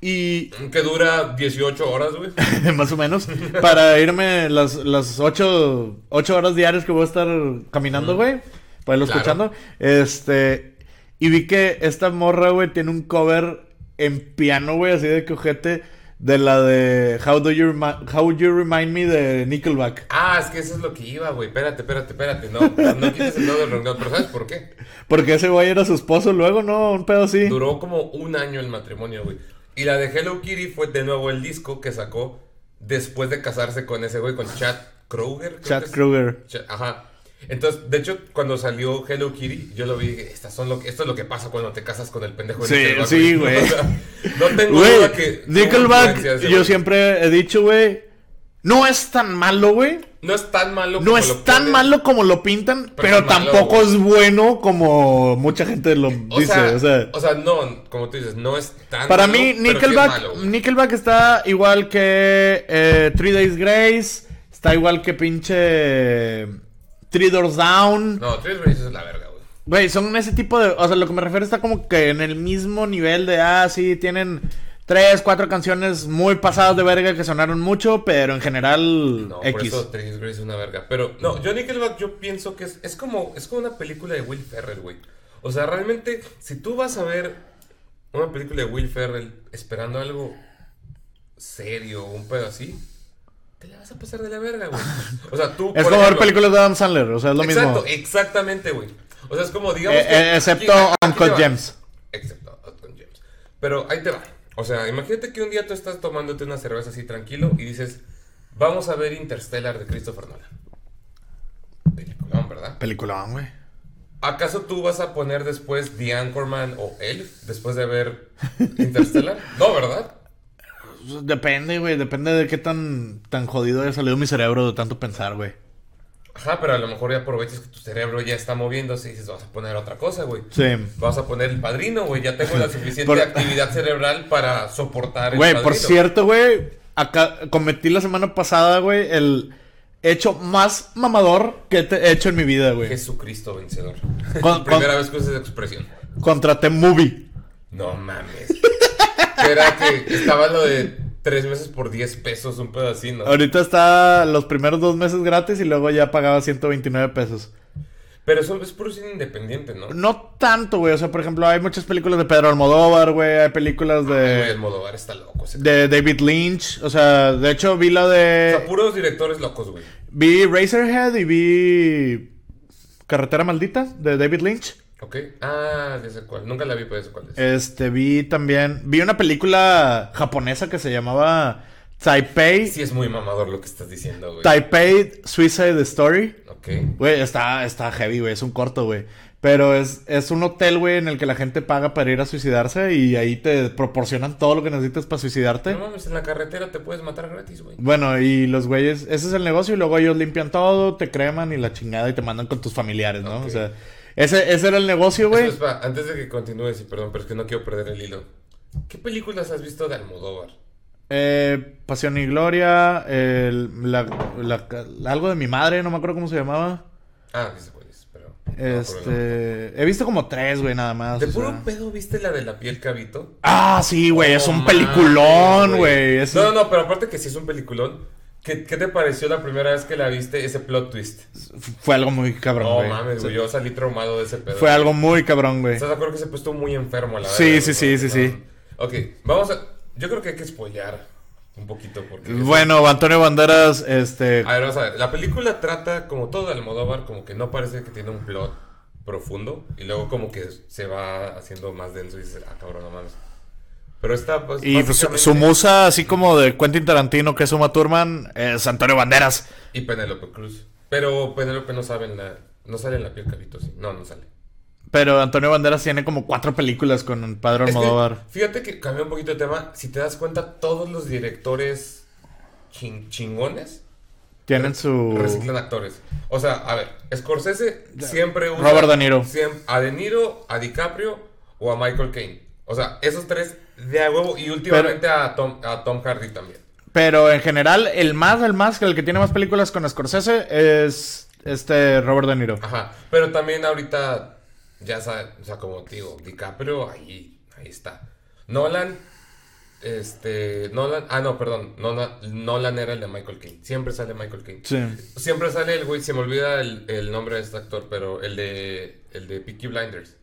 Y Que dura 18 horas, güey. más o menos, para irme las, las ocho, ocho horas diarias que voy a estar caminando, güey, para irlo Claro. escuchando. Este, y vi que esta morra, güey, tiene un cover en piano, güey, así de que ojete, de la de How Do You, Remi- How you Remind Me de Nickelback. Ah, es que eso es lo que iba, güey. Espérate, espérate, espérate. No, no quites el dedo del renglón. Pero ¿sabes por qué? Porque ese güey era su esposo luego, ¿no? Un pedo así. Duró como un año el matrimonio, güey. Y la de Hello Kitty fue de nuevo el disco que sacó después de casarse con ese güey, con Chad Kroger. Chad. Kruger. Ajá. Entonces, de hecho, cuando salió Hello Kitty, yo lo vi y dije, Estas son lo que, esto es lo que pasa cuando te casas con el pendejo de Sí, Nickelback, sí, güey. O sea, no tengo Güey, duda que... Nickelback, yo siempre he dicho, güey, no es tan malo, güey. No es tan malo No como es lo tan ponen. malo como lo pintan, Pero pero, es malo, tampoco es bueno como mucha gente lo O dice. sea, o sea, o sea, no, como tú dices, no es tan para malo, mí, pero sí es Nickelback, malo. Nickelback está igual que eh, Three Days Grace, está igual que pinche Three Doors Down. No, Tres Graces es la verga, güey. Güey, son ese tipo de. O sea, lo que me refiero está como que en el mismo nivel de. Ah, sí, tienen tres, cuatro canciones muy pasadas de verga que sonaron mucho, pero en general. No, por X. eso Tres Graces es una verga. Pero, no, yo Nickelback yo pienso que es, es como es como una película de Will Ferrell, güey. O sea, realmente, si tú vas a ver una película de Will Ferrell esperando algo serio o un pedo así, te la vas a pasar de la verga, güey. O sea, tú. Es como ver películas de Adam Sandler, o sea, es lo Exacto, mismo. exactamente, güey. O sea, es como, digamos. Eh, que- eh, excepto Uncut. Gems. Excepto Uncut Gems. Pero ahí te va. O sea, imagínate que un día tú estás tomándote una cerveza así tranquilo y dices, vamos a ver Interstellar de Christopher Nolan. Peliculón, ¿verdad? Peliculón, güey. ¿Acaso tú vas a poner después The Anchorman o Elf después de ver Interstellar? no, ¿verdad? Depende, güey. Depende de qué tan, tan jodido haya salido mi cerebro de tanto pensar, güey. Ajá, pero a lo mejor ya aprovechas que tu cerebro ya está moviéndose y dices, vas a poner otra cosa, güey. Sí. Vas a poner el padrino, güey. Ya tengo la suficiente Por- actividad cerebral para soportar el Güey, por cierto, güey. Acá cometí la semana pasada, güey, el hecho más mamador que te- he hecho en mi vida, güey. Jesucristo vencedor. Con- Primera con- vez que usas esa expresión. Contraté Movie. No mames. Era que estaba lo de tres meses por 10 pesos, un pedo así, ¿no? Ahorita está los primeros dos meses gratis y luego ya pagaba 129 pesos. Pero eso es puro cine independiente, ¿no? No tanto, güey. O sea, por ejemplo, hay muchas películas de Pedro Almodóvar, güey. Hay películas Ay, güey, el de, Modovar está loco. ese de David Lynch. O sea, de hecho vi la O de... sea, puros directores locos, güey. Vi Razorhead y vi Carretera Maldita de David Lynch. ¿Ok? Ah, ya sé cuál. Nunca la vi, pero ya sé cuál es. Este, vi también... Vi una película japonesa que se llamaba Taipei... Sí es muy mamador lo que estás diciendo, güey. Taipei Suicide Story. Ok. Güey, está, está heavy, güey. Es un corto, güey. Pero es, es un hotel, güey, en el que la gente paga para ir a suicidarse y ahí te proporcionan todo lo que necesitas para suicidarte. No mames, en la carretera te puedes matar gratis, güey. Bueno, y los güeyes, ese es el negocio y luego ellos limpian todo, te creman y la chingada y te mandan con tus familiares, ¿no? O sea, ese, ese era el negocio, güey. Espera, antes de que continúes, y perdón, pero es que no quiero perder el hilo. ¿Qué películas has visto de Almodóvar? Eh, Pasión y Gloria, el- la- la- algo de mi madre, no me acuerdo cómo se llamaba. Ah, sí sé cuál es, pero... no. Este, he visto como tres, güey, nada más. ¿De puro sea. pedo viste la de la piel cabito? Ah, sí, güey, es No un peliculón, güey. es No, no, no, pero aparte que sí es un peliculón. ¿Qué, qué te pareció la primera vez que la viste ese plot twist? Fue algo muy cabrón, No güey. mames, güey, yo salí traumado de ese pedo. Fue algo muy cabrón, güey. ¿Estás de acuerdo que se puso muy enfermo a la Sí, sí, sí, sí, No. sí. Ok, vamos a... Yo creo que hay que spoilear un poquito porque... Bueno, Antonio Banderas, este... A ver, vamos a ver. La película trata, como todo de Almodóvar, como que no parece que tiene un plot profundo. Y luego como que se va haciendo más denso y dices, ah, cabrón, no mames. Pero está... Pues, Y pues, su, musa, así como de Quentin Tarantino, que es Uma Thurman, es Antonio Banderas. Y Penélope Cruz. Pero Penélope no sabe en la... No sale en la piel cabito, sí. No, no sale. Pero Antonio Banderas tiene como cuatro películas con el Padre Es que, Almodóvar. fíjate que cambió un poquito de tema. Si te das cuenta, todos los directores chin- chingones Tienen su... reciclan actores. O sea, a ver, Scorsese siempre usa... Robert De Niro. a De Niro, a DiCaprio o a Michael Caine. O sea, esos tres de a huevo y últimamente a, Tom, a Tom Hardy también. Pero en general, el más, el más, el que tiene más películas con Scorsese es este Robert De Niro. Ajá. Pero también ahorita, ya sabes, o sea, como te digo, DiCaprio, ahí, ahí está. Nolan, este, Nolan, ah, no, perdón, Nolan, Nolan era el de Michael Caine. Siempre sale Michael. Sí. Siempre sale el güey, se me olvida el, el nombre de este actor, pero el de, el de Peaky Blinders.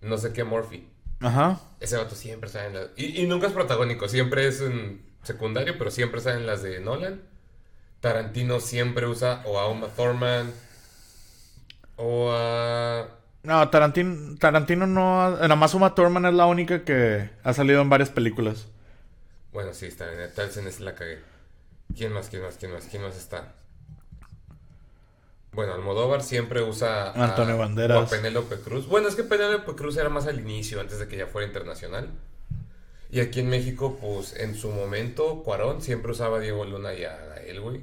No sé qué, Murphy. Ajá. Ese vato siempre sale en las... Y, y nunca es protagónico, siempre es en secundario, pero siempre sale en las de Nolan. Tarantino siempre usa o a Uma Thurman o a... No, Tarantino, Tarantino no. Nada más Uma Thurman es la única que ha salido en varias películas. Bueno, sí, está bien, tal la cagué. ¿Quién más, quién más, quién más, quién más está? Bueno, Almodóvar siempre usa a, Antonio Banderas. o a Penélope Cruz. Bueno, es que Penélope Cruz era más al inicio, antes de que ya fuera internacional. Y aquí en México, pues en su momento, Cuarón siempre usaba a Diego Luna y a Gael, güey.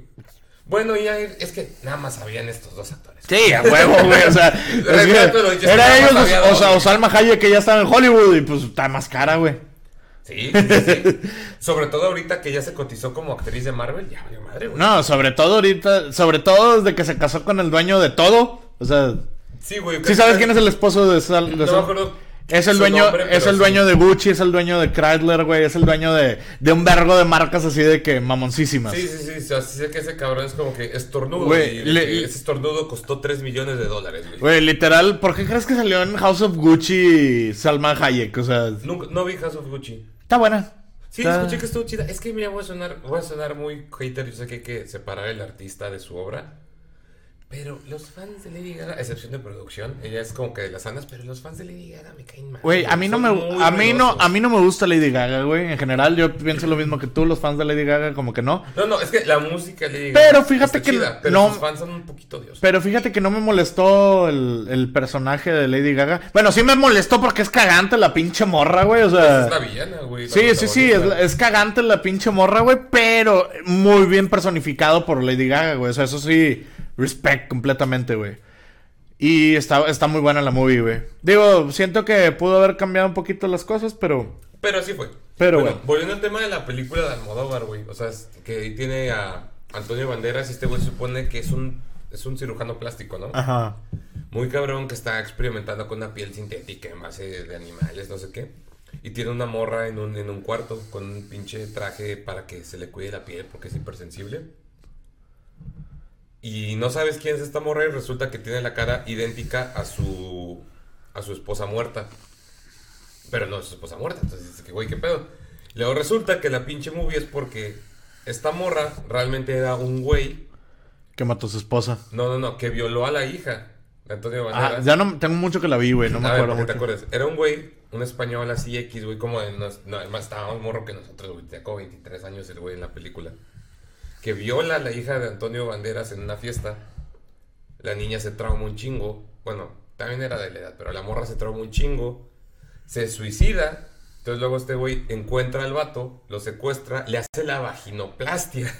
Bueno, ya es que nada más habían estos dos actores. Sí, a huevo, güey. O sea, era ellos, había o sea, o Salma Hayek que ya estaba en Hollywood y pues está más cara, güey. Sí, sí, sí. Sobre todo ahorita que ya se cotizó como actriz de Marvel, ya valió madre, güey. No, sobre todo ahorita, sobre todo desde que se casó con el dueño de todo. O sea, Sí, güey. ¿sí sabes quién es el esposo de Sal? de No me Sal- acuerdo Es el dueño, nombre, es el sí. dueño de Gucci, es el dueño de Chrysler, güey, es el dueño de, de un vergo de marcas así de que mamoncísimas. Sí, sí, sí, sí sé que ese cabrón es como que estornudo. Güey, y le- ese estornudo costó 3 millones de dólares, güey. Güey, literal, ¿por qué crees que salió en House of Gucci Salma Hayek? O sea, Nunca, no vi House of Gucci. Está buena. Sí, Está- escuché que estuvo chida. Es que mira, voy a sonar, voy a sonar muy hater. Yo sé que hay que separar el artista de su obra. Pero los fans de Lady Gaga, a excepción de producción, ella es como que de las sanas, pero los fans de Lady Gaga me caen mal. Güey, a mí no me a mí no a mí no me gusta Lady Gaga, güey. En general yo pienso lo mismo que tú, los fans de Lady Gaga como que no. No, no, es que la música de Lady Pero Gaga fíjate está que chida, pero no- sus fans son un poquito odiosos. Pero fíjate que no me molestó el, el personaje de Lady Gaga. Bueno, sí me molestó porque es cagante la pinche morra, güey. O sea, es la villana, güey. Sí, sí, sí, es, es cagante la pinche morra, güey, pero muy bien personificado por Lady Gaga, güey. O sea, eso sí, respect completamente, güey. Y está, está muy buena la movie, güey. Digo, siento que pudo haber cambiado un poquito las cosas, pero... Pero así fue. Pero bueno, volviendo al tema de la película de Almodóvar, güey. O sea, es que tiene a Antonio Banderas y este güey se supone que es un, es un cirujano plástico, ¿no? Ajá. Muy cabrón que está experimentando con una piel sintética en base de animales, no sé qué. Y tiene una morra en un, en un cuarto con un pinche traje para que se le cuide la piel porque es hipersensible. Y no sabes quién es esta morra y resulta que tiene la cara idéntica a su, a su esposa muerta. Pero no es su esposa muerta, entonces dices que, güey, ¿qué pedo? Luego resulta que la pinche movie es porque esta morra realmente era un güey, Que mató a su esposa. no, no, no, que violó a la hija de Antonio Ah, ya no tengo mucho que la vi, güey, no me a ver, acuerdo que te mucho. acuerdes. Era un güey, un español así X, güey, como de... nos- no, además estaba más morro que nosotros, güey. Tenía como 23 años el güey en la película. Que viola a la hija de Antonio Banderas en una fiesta. La niña se trauma un chingo. Bueno, también era de la edad, pero la morra se trauma un chingo. Se suicida. Entonces luego este güey encuentra al vato, lo secuestra, le hace la vaginoplastia.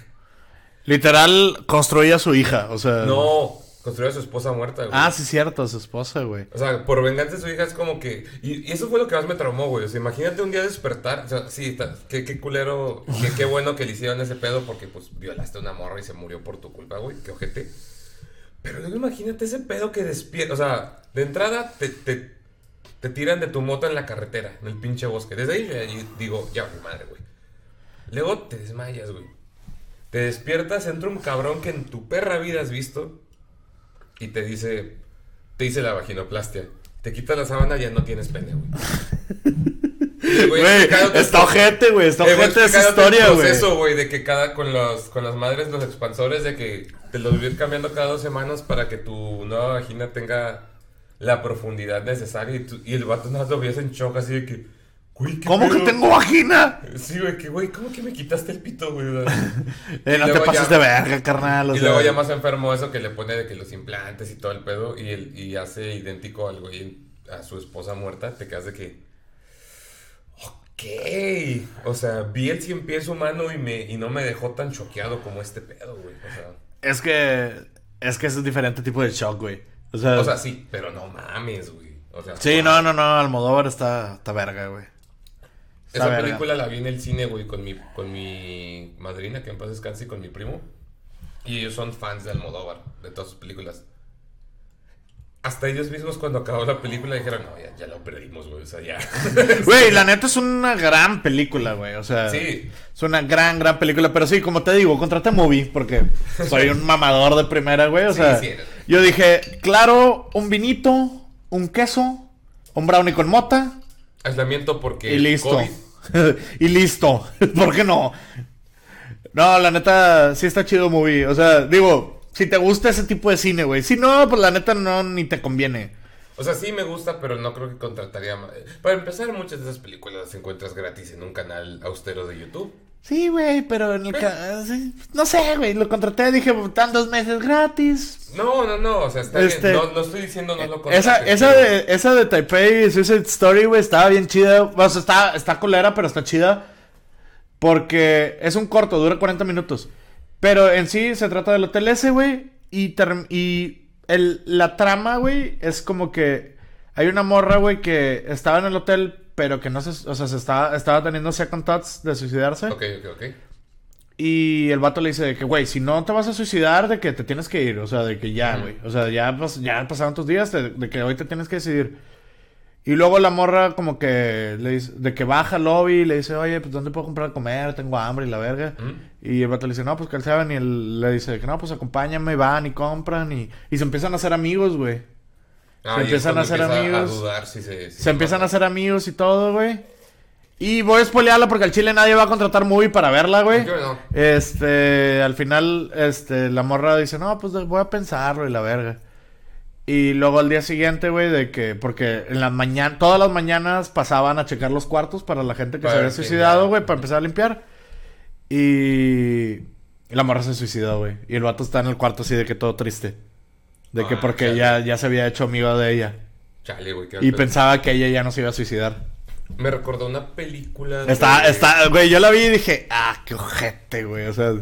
Literal, construía a su hija, o sea... No, construyó a su esposa muerta, güey. Ah, sí, cierto, a su esposa, güey. O sea, por venganza de su hija es como que... Y, y eso fue lo que más me traumó, güey. O sea, imagínate un día despertar. O sea, sí, está- qué, qué culero, qué, qué bueno que le hicieron ese pedo porque pues violaste a una morra y se murió por tu culpa, güey. Qué ojete. Pero luego imagínate ese pedo que despierta. O sea, de entrada te, te, te tiran de tu moto en la carretera, en el pinche bosque. Desde ahí yo digo, ya, mi madre, güey. Luego te desmayas, güey. Te despiertas, entra un cabrón que en tu perra vida has visto y te dice, te dice la vaginoplastia. Te quitas la sábana y ya no tienes pene, güey. Güey, está ojete, güey, está ojete esa historia, güey. proceso, güey, de que cada, con, los, con las madres, los expansores, de que te los ir cambiando cada dos semanas para que tu nueva vagina tenga la profundidad necesaria. Y, tú- y el vato nada lo veías en shock, así de que, güey, ¿qué ¿Cómo que tengo vagina? Sí, güey, que, güey, ¿cómo que me quitaste el pito, güey? Eh, no te pases ya- de verga, carnal. o y sea. luego ya más enfermo eso que le pone de que los implantes y todo el pedo y, el, y hace idéntico al güey a su esposa muerta, te quedas de que... Ok. O sea, vi el cien pies humano y, me, y no me dejó tan choqueado como este pedo, güey. O sea, Es que. Es que es un diferente tipo de shock, güey. O sea. o sea, sí, pero no mames, güey. O sea, sí, wow. no, no, no. Almodóvar está, está verga, güey. Esa película la vi en el cine, güey, con mi, con mi madrina, que en paz descanse, y con mi primo. Y ellos son fans de Almodóvar, de todas sus películas. Hasta ellos mismos cuando acabó la película dijeron, no, ya, ya lo perdimos, güey, o sea, ya. Güey, la neta es una gran película, güey. O sea. Sí. Es una gran, gran película. Pero sí, como te digo, contraté movie porque soy un mamador de primera, güey. O Sí, sea, sí yo dije, claro, un vinito, un queso, un brownie con mota Aislamiento porque. Y listo. COVID. y listo. ¿Por qué no? No, la neta, sí está chido movie. O sea, digo, si te gusta ese tipo de cine, güey. Si no, pues la neta no, ni te conviene. O sea, sí me gusta, pero no creo que contrataría más. Para empezar, muchas de esas películas las encuentras gratis en un canal austero de YouTube. Sí, güey, pero en el ca- No sé, güey, lo contraté, dije, están dos meses gratis. No, no, no, o sea, está Este- bien. No, no estoy diciendo no lo Esa, contrates, esa, pero- de, esa de Taipei Suicide Story, güey, estaba bien chida. O sea, está, está culera, pero está chida. Porque es un corto, dura 40 minutos. Pero en sí se trata del hotel ese, güey. Y, term- y el, la trama, güey, es como que hay una morra, güey, que estaba en el hotel, pero que no se... O sea, se estaba, estaba teniendo second thoughts de suicidarse. Ok, ok, ok. Y el vato le dice de que, güey, si no te vas a suicidar, de que te tienes que ir. O sea, de que ya, güey. O sea, ya, pas- ya pasaron tus días, de, de que hoy te tienes que decidir. Y luego la morra como que le dice, de que baja al lobby y le dice, oye, pues ¿dónde puedo comprar a comer? Tengo hambre y la verga. ¿Mm? Y el vato le dice, no, pues que él saben. Y él le dice que no, pues acompáñame, van y compran. Y, y se empiezan a hacer amigos, güey. Ah, Se empiezan a hacer empieza amigos. A dudar si se, si Se empiezan a hacer amigos y todo, güey. Y voy a spoilearla porque al chile nadie va a contratar movie para verla, güey. Yo no. Este, al final, este, la morra dice, no, pues voy a pensarlo y la verga. Y luego al día siguiente, güey, de que, porque en las mañanas, todas las mañanas pasaban a checar los cuartos para la gente que Para se había suicidado, güey, para empezar a limpiar. Y... y la morra se suicidó, güey. Y el vato está en el cuarto así de que todo triste. De que Ah, porque chale. ya, ya se había hecho amigo de ella. Chale, güey. Y pensaba que ella ya no se iba a suicidar. Me recordó una película. Está, de- está, güey, yo la vi y dije, ah, qué ojete, güey. O sea,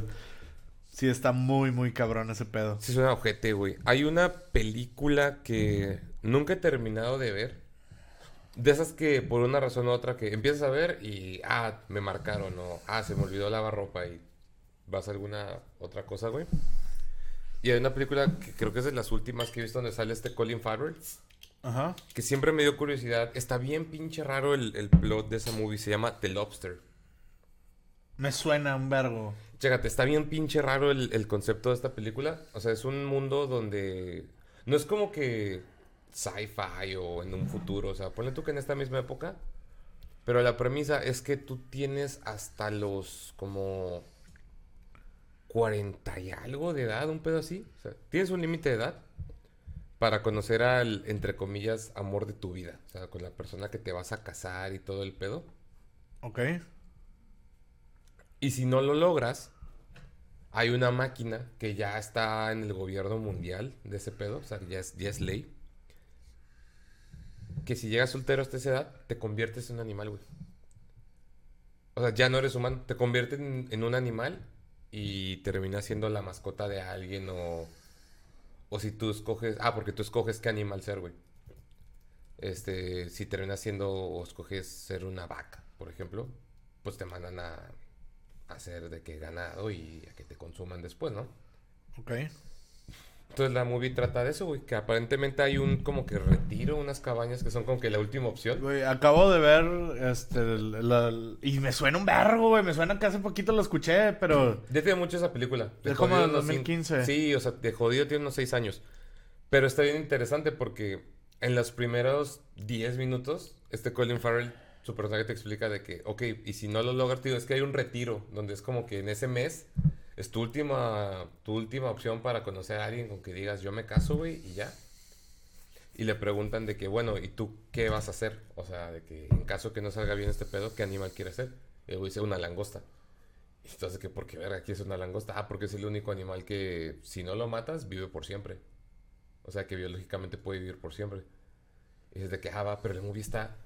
sí está muy, muy cabrón ese pedo. Sí, suena ojete, güey. Hay una película que nunca he terminado de ver. De esas que por una razón u otra que empiezas a ver y, ah, me marcaron o, ah, se me olvidó lavar ropa y vas a alguna otra cosa, güey. Y hay una película que creo que es de las últimas que he visto donde sale este Colin Farrell, Ajá. que siempre me dio curiosidad. Está bien pinche raro el, el plot de esa movie, se llama The Lobster. Me suena un vergo. Chécate, está bien pinche raro el, el concepto de esta película. O sea, es un mundo donde no es como que sci-fi o en un futuro. O sea, ponle tú que en esta misma época. Pero la premisa es que tú tienes hasta los como 40 y algo de edad, un pedo así. O sea, tienes un límite de edad para conocer al, entre comillas, amor de tu vida. O sea, con la persona que te vas a casar y todo el pedo. Ok. Y si no lo logras, hay una máquina que ya está en el gobierno mundial de ese pedo, o sea, ya es, ya es ley. Que si llegas soltero hasta esa edad, te conviertes en un animal, güey. O sea, ya no eres humano, te conviertes en, en un animal y terminas siendo la mascota de alguien o... O si tú escoges... Ah, porque tú escoges qué animal ser, güey. Este, si terminas siendo o escoges ser una vaca, por ejemplo, pues te mandan a, a hacer de que ganado y a que te consuman después, ¿no? Ok. Entonces la movie trata de eso, güey, que aparentemente hay un como que retiro, unas cabañas que son como que la última opción. Güey, acabo de ver, este, el- la- y me suena un vergo, güey. Me suena que hace poquito lo escuché, pero... Ya tiene mucho esa película. Es como del unos cin- 2015. Sí, o sea, de jodido tiene unos 6 años. Pero está bien interesante porque en los primeros 10 minutos, este Colin Farrell, su personaje te explica de que, ok, y si no lo logras, tío, es que hay un retiro donde es como que en ese mes es tu última, tu última opción para conocer a alguien con que digas, yo me caso, güey, y ya. Y le preguntan de que, bueno, ¿y tú qué vas a hacer? O sea, de que en caso que no salga bien este pedo, ¿qué animal quieres ser? Y el güey dice, una langosta. Y entonces, que ¿por qué verga aquí es una langosta? Ah, porque es el único animal que, si no lo matas, vive por siempre. O sea, que biológicamente puede vivir por siempre. Y es de que, ah, va, pero la movie está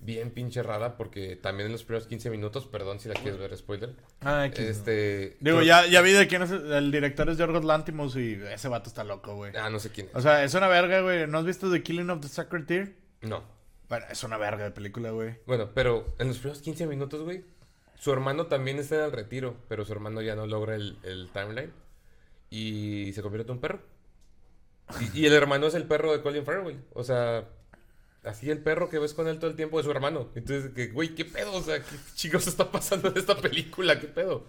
bien pinche rara porque también en los primeros 15 minutos, perdón si la quieres ver, spoiler. Ah, X. Este... Digo, ya, ya vi de quién es el, el director es Yorgos Lantimos y ese vato está loco, güey. Ah, no sé quién es. O sea, es una verga, güey. ¿No has visto The Killing of the Sacred Deer? No. Bueno, es una verga de película, güey. Bueno, pero en los primeros 15 minutos, güey, su hermano también está en el retiro, pero su hermano ya no logra el, el timeline y se convierte en un perro. Y, y el hermano es el perro de Colin Farrell, güey. O sea, así el perro que ves con él todo el tiempo es su hermano. Entonces, que, güey, ¿qué pedo? O sea, ¿qué chicos está pasando en esta película? ¿Qué pedo?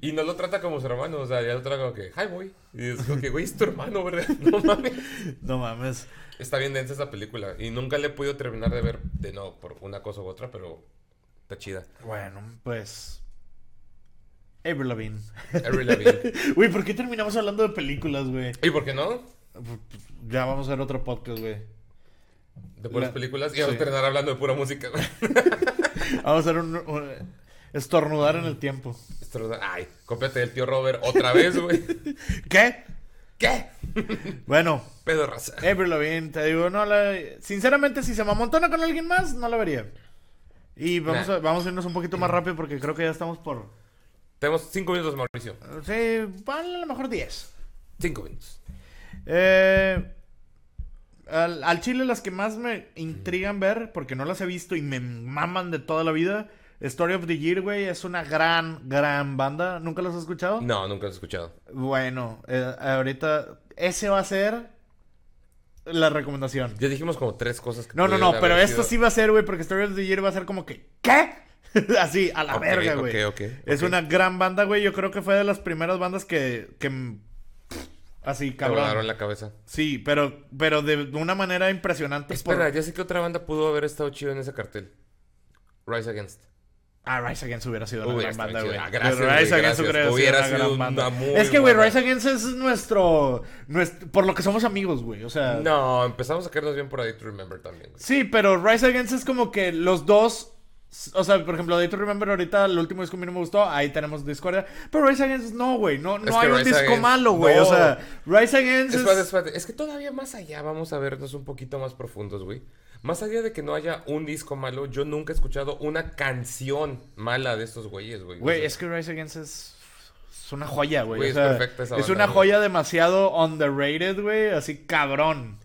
Y no lo trata como su hermano, o sea, ya lo trata como que, hi, boy. Y es como que, güey, es tu hermano, ¿verdad? No mames. No mames. Está bien densa esa película. Y nunca le he podido terminar de ver de no por una cosa u otra, pero está chida. Bueno, pues. Avril Lavigne. Avril Lavigne. Güey, ¿por qué terminamos hablando de películas, güey? ¿Y por qué no? Ya vamos a hacer otro podcast, güey. De puras La- películas. Y vamos sí. a terminar hablando de pura música. Vamos a hacer un, un- estornudar en el tiempo. Esto- Ay, cópiate del tío Robert otra vez, güey. ¿Qué? ¿Qué? Bueno, Pedo raza. Avril Lavigne, te digo, no la... Sinceramente, si se me amontona con alguien más, no la vería. Y vamos, Nah. a, vamos a irnos un poquito más rápido porque creo que ya estamos por... Tenemos cinco minutos, Mauricio. Sí, a lo mejor 10. Cinco minutos. Eh, al, al chile las que más me intrigan ver, porque no las he visto y me maman de toda la vida, Story of the Year, güey, es una gran, gran banda. ¿Nunca los has escuchado? No, nunca lo he escuchado. Bueno, eh, ahorita ese va a ser la recomendación. Ya dijimos como tres cosas que No, no, no, pero esto sí va a ser, güey, porque Story of the Year va a ser como que, ¿qué? Así, a la verga, güey. ok, Es ok. una gran banda, güey. Yo creo que fue de las primeras bandas que, que así, Te cabrón. volaron la cabeza. Sí, pero, pero de una manera impresionante. Espera, por- ya sé que otra banda pudo haber estado chido en ese cartel. Rise Against. Ah, Rise Against hubiera sido una gran banda, güey. Ah, gracias, Rise güey, Against gracias. hubiera, sido una gran banda. es que, güey. Rise Against es nuestro, nuestro... Por lo que somos amigos, güey. O sea... No, empezamos a caernos bien por ahí to Remember también. güey. Sí, pero Rise Against es como que los dos... O sea, por ejemplo, Day to Remember ahorita, el último disco a mí no me gustó, ahí tenemos Discordia. Pero Rise Against no, güey. No, no hay un Rise disco Against- malo, güey. no. O sea, Rise Against es... Espérate, espérate. Es que todavía más allá vamos a vernos un poquito más profundos, güey. Más allá de que no haya un disco malo, yo nunca he escuchado una canción mala de estos güeyes, güey. Güey, O sea, es que Rise Against es... Es una joya, güey. Güey, o es sea, perfecta esa es banda, una güey. joya demasiado underrated, güey. Así cabrón.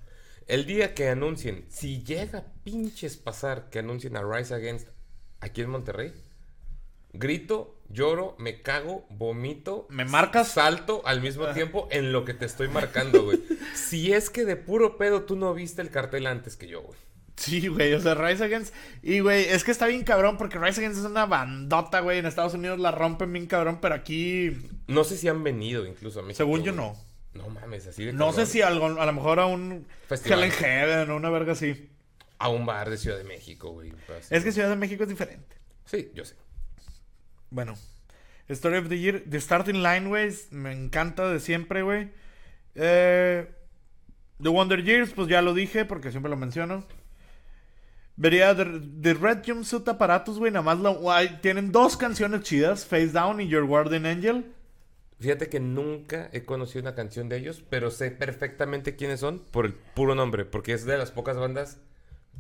El día que anuncien, si llega pinches pasar que anuncien a Rise Against aquí en Monterrey, grito, lloro, me cago, vomito. ¿Me marcas? Salto al mismo tiempo en lo que te estoy marcando, güey. si es que de puro pedo tú no viste el cartel antes que yo, güey. Sí, güey, o sea, Rise Against. Y, güey, es que está bien cabrón porque Rise Against es una bandota, güey. En Estados Unidos la rompen bien cabrón, pero aquí, No sé si han venido incluso a México. según yo, no. No mames, así de No sé si algo, a lo mejor a un Festival. Heaven o una verga así. A un bar de Ciudad de México, güey. así. Es que Ciudad de México es diferente. Sí, yo sé. Bueno, Story of the Year, The Starting Line, güey, me encanta de siempre, güey. Eh, the Wonder Years, pues ya lo dije porque siempre lo menciono. Vería The, The Red Jumpsuit Aparatus, güey, nada más lo- hay- tienen dos canciones chidas, Face Down y Your Guardian Angel. Fíjate que nunca he conocido una canción de ellos, pero sé perfectamente quiénes son por el puro nombre, porque es de las pocas bandas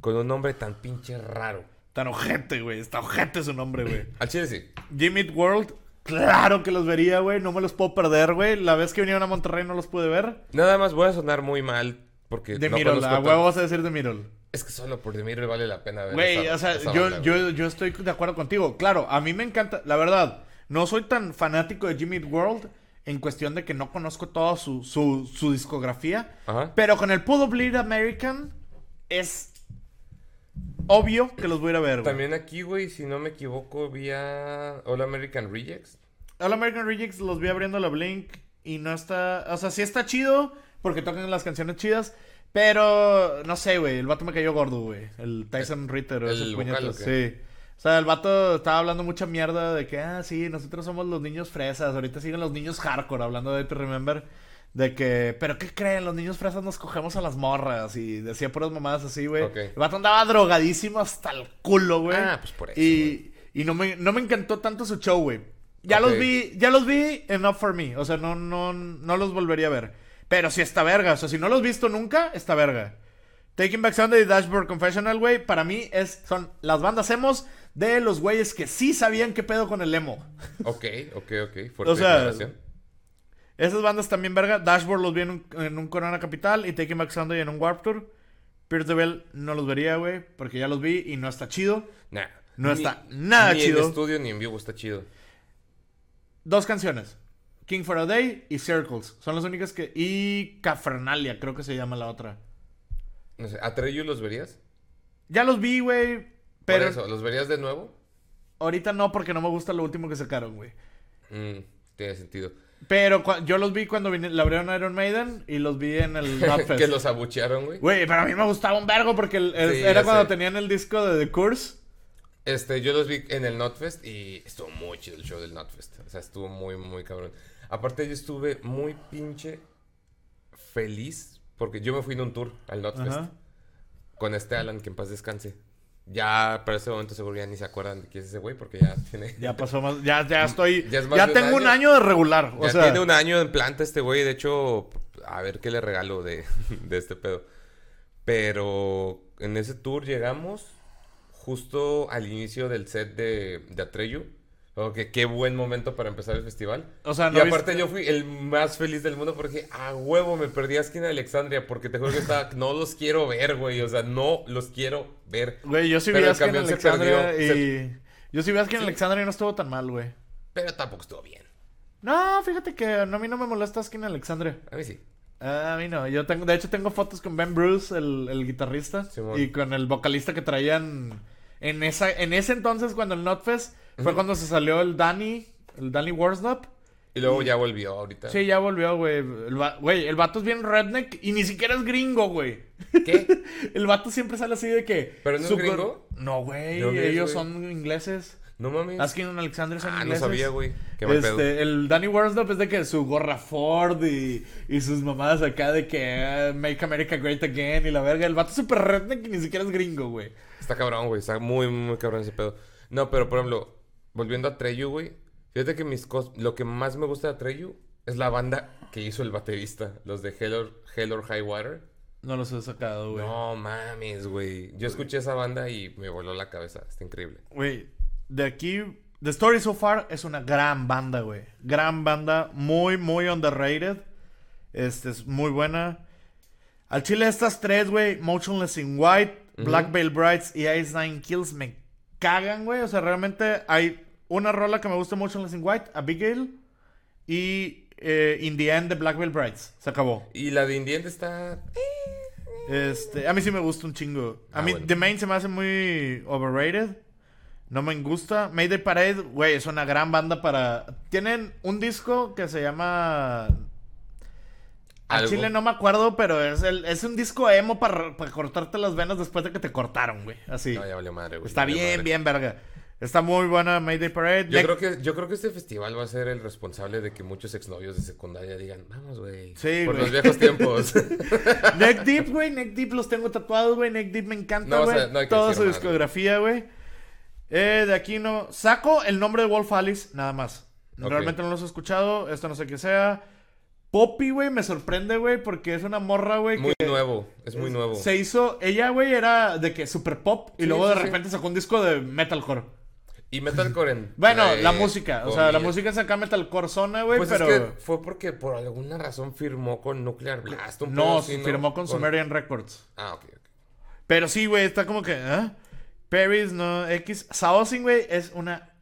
con un nombre tan pinche raro. Tan ojete, güey, está ojete su nombre, güey. Al chile sí. Jimmy World, claro que los vería, güey, no me los puedo perder, güey. La vez que vinieron a Monterrey no los pude ver. Nada más voy a sonar muy mal porque De no Mirol, a huevo vas a decir de Mirol. Es que solo por The Mirror vale la pena ver Güey, o sea, yo, banda, yo, yo estoy de acuerdo contigo. Claro, a mí me encanta, la verdad, no soy tan fanático de Jimmy World en cuestión de que no conozco toda su, su, su discografía. Ajá. Pero con el Pudo Bleed American es obvio que los voy a ir a ver, güey. También aquí, güey, si no me equivoco, vía All American Rejects. All American Rejects los vi abriendo la Blink y no está. O sea, sí está chido porque tocan las canciones chidas. Pero no sé, güey. El vato me cayó gordo, güey. El Tyson Ritter. o el vocal. Sí. O sea, el vato estaba hablando mucha mierda de que, ah, sí, nosotros somos los niños fresas. Ahorita siguen los niños hardcore hablando de To Remember. De que, ¿pero qué creen? Los niños fresas nos cogemos a las morras. Y decía puras mamadas así, güey. El vato andaba drogadísimo hasta el culo, güey. Ah, pues por eso, Y, y no, me, no me encantó tanto su show, güey. Ya los vi, ya los vi enough for me. O sea, no, no, no los volvería a ver. Pero si está verga. O sea, si no los he visto nunca, está verga. Taking Back Sunday y Dashboard Confessional, güey, para mí es, son las bandas emos de los güeyes que sí sabían qué pedo con el emo. Ok, ok, ok. Fuerte O sea, declaración. Esas bandas también verga. Dashboard los vi en un, en un Corona Capital y Taking Back Sunday en un Warp Tour. Pierce the Bell no los vería, güey, porque ya los vi y no está chido. Nah. No Ni- está nada ni chido. en estudio ni en vivo está chido. Dos canciones. King for a Day y Circles. Son las únicas que... Y Cafernalia, creo que se llama la otra. No sé, ¿a Treyu los verías? Ya los vi, güey. Pero Por eso, ¿los verías de nuevo? ahorita no, porque no me gusta lo último que sacaron, güey. Mm, tiene sentido. Pero yo los vi cuando vine, la abrieron Iron Maiden y los vi en el Notfest. que los abuchearon, güey. Güey, pero a mí me gustaba un vergo porque el- el- Sí, era cuando sé. tenían el disco de The Curse. Este, yo los vi en el Notfest y estuvo muy chido el show del Notfest. O sea, estuvo muy, muy cabrón. Aparte, yo estuve muy pinche feliz porque yo me fui en un tour al Notfest Ajá. con este Alan, que en paz descanse. Ya para ese momento seguro ya ni se acuerdan de quién es ese güey porque ya tiene... Ya pasó más, ya, ya estoy, Ya es tengo un año. año de regular. O Ya sea, tiene un año en planta este güey. De hecho, a ver qué le regalo de, de este pedo. Pero en ese tour llegamos justo al inicio del set de, de Atreyu. Oh, que qué buen momento para empezar el festival. O sea, y ¿no aparte viste- yo fui el más feliz del mundo porque a huevo me perdí a Esquina de Alexandria porque te juro que estaba, no los quiero ver, güey. O sea, no los quiero ver. güey, yo sí vi a camión se Alexandria perdió. y... Yo sí vi a Skin Sí. Alexandria y no estuvo tan mal, güey. Pero tampoco estuvo bien. No, fíjate que a mí no me molesta Skin Alexandria. A mí sí. Ah, A mí no, yo tengo, de hecho tengo fotos con Ben Bruce, el, el guitarrista, Simón. y con el vocalista que traían en esa, en ese entonces cuando el Notfest fue cuando se salió el Danny, el Danny Warsnop. Y luego ya volvió ahorita. Sí, ya volvió, güey. El, güey, el vato es bien redneck y ni siquiera es gringo, güey. ¿Qué? El vato siempre sale así de que. ¿Pero no es gringo? No, güey. ¿De dónde es, Ellos son ingleses. No mames. Askin and Alexander son Ah, no sabía, güey. Qué mal pedo. Este, el Danny Warsnop es de que su gorra Ford y, y sus mamadas acá de que ah, Make America Great Again y la verga. El vato es súper redneck y ni siquiera es gringo, güey. Está cabrón, güey. Está muy, muy cabrón ese pedo. No, pero por ejemplo, volviendo a Treyu, güey. Fíjate que mis cos- lo que más me gusta de Treyu es la banda que hizo el baterista. Los de Hell or, Hell or High Water. No los he sacado, güey. No mames, güey. Yo escuché esa banda y me voló la cabeza. Está increíble. Güey, de aquí, The Story So Far es una gran banda, güey. Gran banda, muy, muy underrated. Este es muy buena. Al chile estas tres, güey, Motionless in White, Black Veil Brides y Ice Nine Kills me cagan, güey. O sea, realmente hay una rola que me gusta Motionless in White, Abigail, y eh, In the End de Black Veil Brides. Se acabó. Y la de Indiente está. Este, a mí sí me gusta un chingo. A Ah, mí bueno. The Main se me hace muy overrated. No me gusta. Mayday Parade, güey, es una gran banda para... Tienen un disco que se llama... A Algo. Chile no me acuerdo, pero es, el, es un disco emo para, para cortarte las venas después de que te cortaron, güey. Así. No, ya valió madre, güey. Está bien, madre. bien, verga. Está muy buena Mayday Parade. Yo creo, que, yo creo que este festival va a ser el responsable de que muchos exnovios de secundaria digan, vamos, güey. Sí, Por los viejos tiempos. Neck Deep, güey. Neck Deep los tengo tatuados, güey. Neck Deep me encanta, No, o güey. sea, no Toda su discografía, güey. Eh, de aquí no. Saco el nombre de Wolf Alice, nada más. Realmente no los he escuchado. Esto no sé qué sea. Poppy, güey, me sorprende, güey, porque es una morra, güey. muy que nuevo. Es muy nuevo. Se hizo. Ella, güey, era de que super pop. Y Sí, luego de sí, repente sacó un disco de metalcore. Y metalcore en. Bueno, eh, la música. O sea, la música es acá metalcore zona, güey, Pues pero. es que fue porque por alguna razón firmó con Nuclear Blast. un No, firmó con Sumerian Records. Ah, ok, ok. Pero sí, güey, está como que. ¿eh? Paris, no, X. Saosin, güey, es una